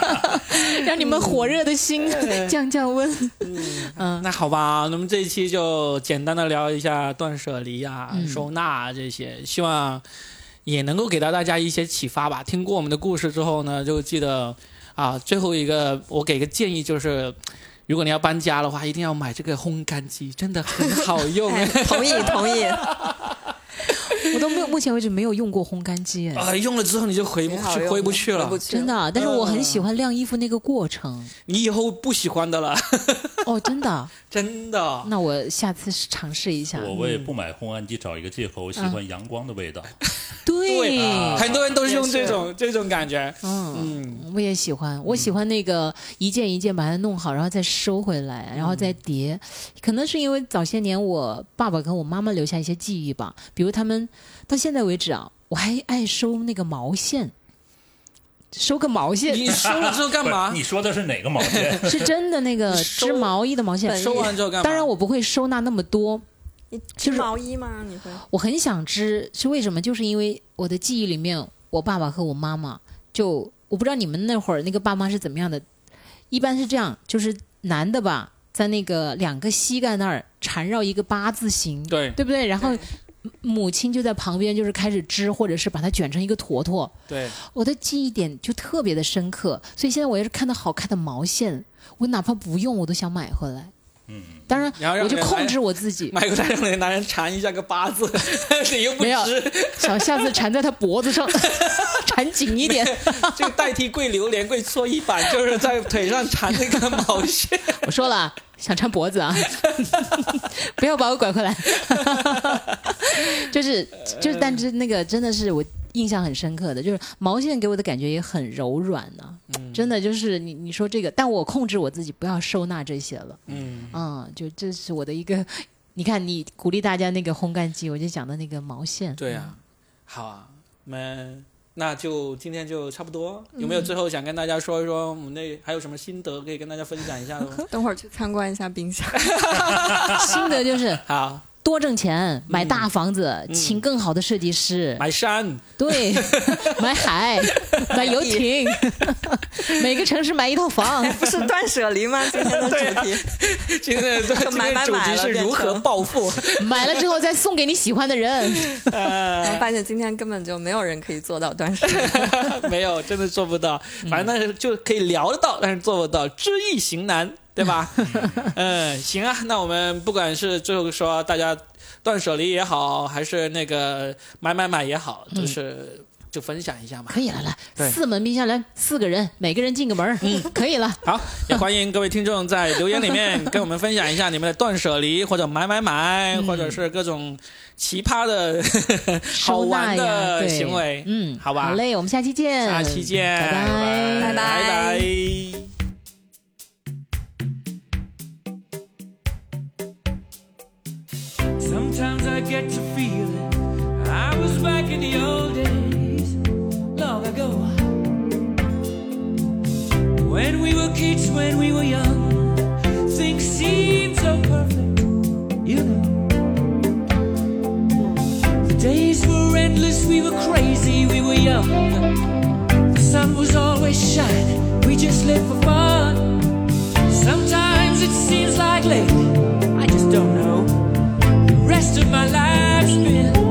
[laughs] 让你们火热的心 [laughs] 降降温。嗯那好吧，那么这一期就简单的聊一下断舍离啊、嗯收纳啊这些，希望也能够给到大家一些启发吧。听过我们的故事之后呢，就记得啊，最后一个我给个建议就是。如果你要搬家的话，一定要买这个烘干机，真的很好用。哎，同意同意，[laughs] 我都没有，目前为止没有用过烘干机，哎，啊，用了之后你就回不回不去了。去真的啊。但是我很喜欢晾衣服那个过程。你以后不喜欢的了，[laughs] 哦，真的啊，真的。那我下次尝试一下。我为不买烘干机找一个借口，我喜欢阳光的味道。[laughs] 对，很多人都是用这种这种感觉。嗯。嗯，我也喜欢，我喜欢那个一件一件把它弄好，然后再收回来，然后再叠。可能是因为早些年我爸爸跟我妈妈留下一些记忆吧，比如他们到现在为止啊，我还爱收那个毛线，收个毛线你收了之后干嘛？你说的是哪个毛线？[laughs] 是真的那个织毛衣的毛线。收完之后干嘛？当然我不会收纳那么多，你织毛衣吗？你会？我很想织，是为什么？就是因为我的记忆里面，我爸爸和我妈妈就我不知道你们那会儿那个爸妈是怎么样的，一般是这样，就是男的吧，在那个两个膝盖那儿缠绕一个八字形，对对不对？然后母亲就在旁边，就是开始织，或者是把它卷成一个坨坨。对，我的记忆点就特别的深刻，所以现在我要是看到好看的毛线，我哪怕不用，我都想买回来。嗯，当然我就控制我自己，买回来让那个男人缠一下个八字，[laughs] 你又不没有，想下次缠在他脖子上，[laughs] 缠紧一点。就代替跪榴莲、跪搓衣板，就是在腿上缠那个毛线。[laughs] 我说了，想缠脖子啊，不要把我拐回来。就是就是，但是那个真的是我印象很深刻的，就是毛线给我的感觉也很柔软呢、真的就是你你说这个，但我控制我自己不要收纳这些了。嗯，嗯，就这是我的一个。你看，你鼓励大家那个烘干机，我就讲的那个毛线。对啊，好啊，我们那就今天就差不多。有没有最后想跟大家说一说，我们那还有什么心得可以跟大家分享一下？[laughs] 等会儿去参观一下冰箱。[laughs] [laughs] 心得就是好，多挣钱，买大房子，请更好的设计师，买山，对，[laughs] 买海，买游艇，每个城市买一套房。不是断舍离吗？[laughs] 今天的主题。今天的今买天的主题买买是如何暴富。买了之后再送给你喜欢的人。呃发现今天根本就没有人可以做到断舍离。[laughs] 没有，真的做不到。反正但是就可以聊得到，但是做不到，知易行难，对吧？[laughs] 嗯，行啊。那我们不管是最后说大家断舍离也好，还是那个买买买也好，就是就分享一下嘛。可以了，来四门冰箱，来四个人，每个人进个门，嗯，可以了。[laughs] 好，也欢迎各位听众在留言里面 [laughs] 跟我们分享一下你们的断舍离或者买买买，或者是各种奇葩的好玩的行为。嗯，好吧好嘞，我们下期见，下期见，拜拜拜拜拜拜。Get to feeling I was back in the old days, long ago. When we were kids, when we were young, things seemed so perfect, you know. The days were endless, we were crazy, we were young. The sun was always shining, we just lived for fun. Sometimes it seems like lately, I just don't know rest of my life's been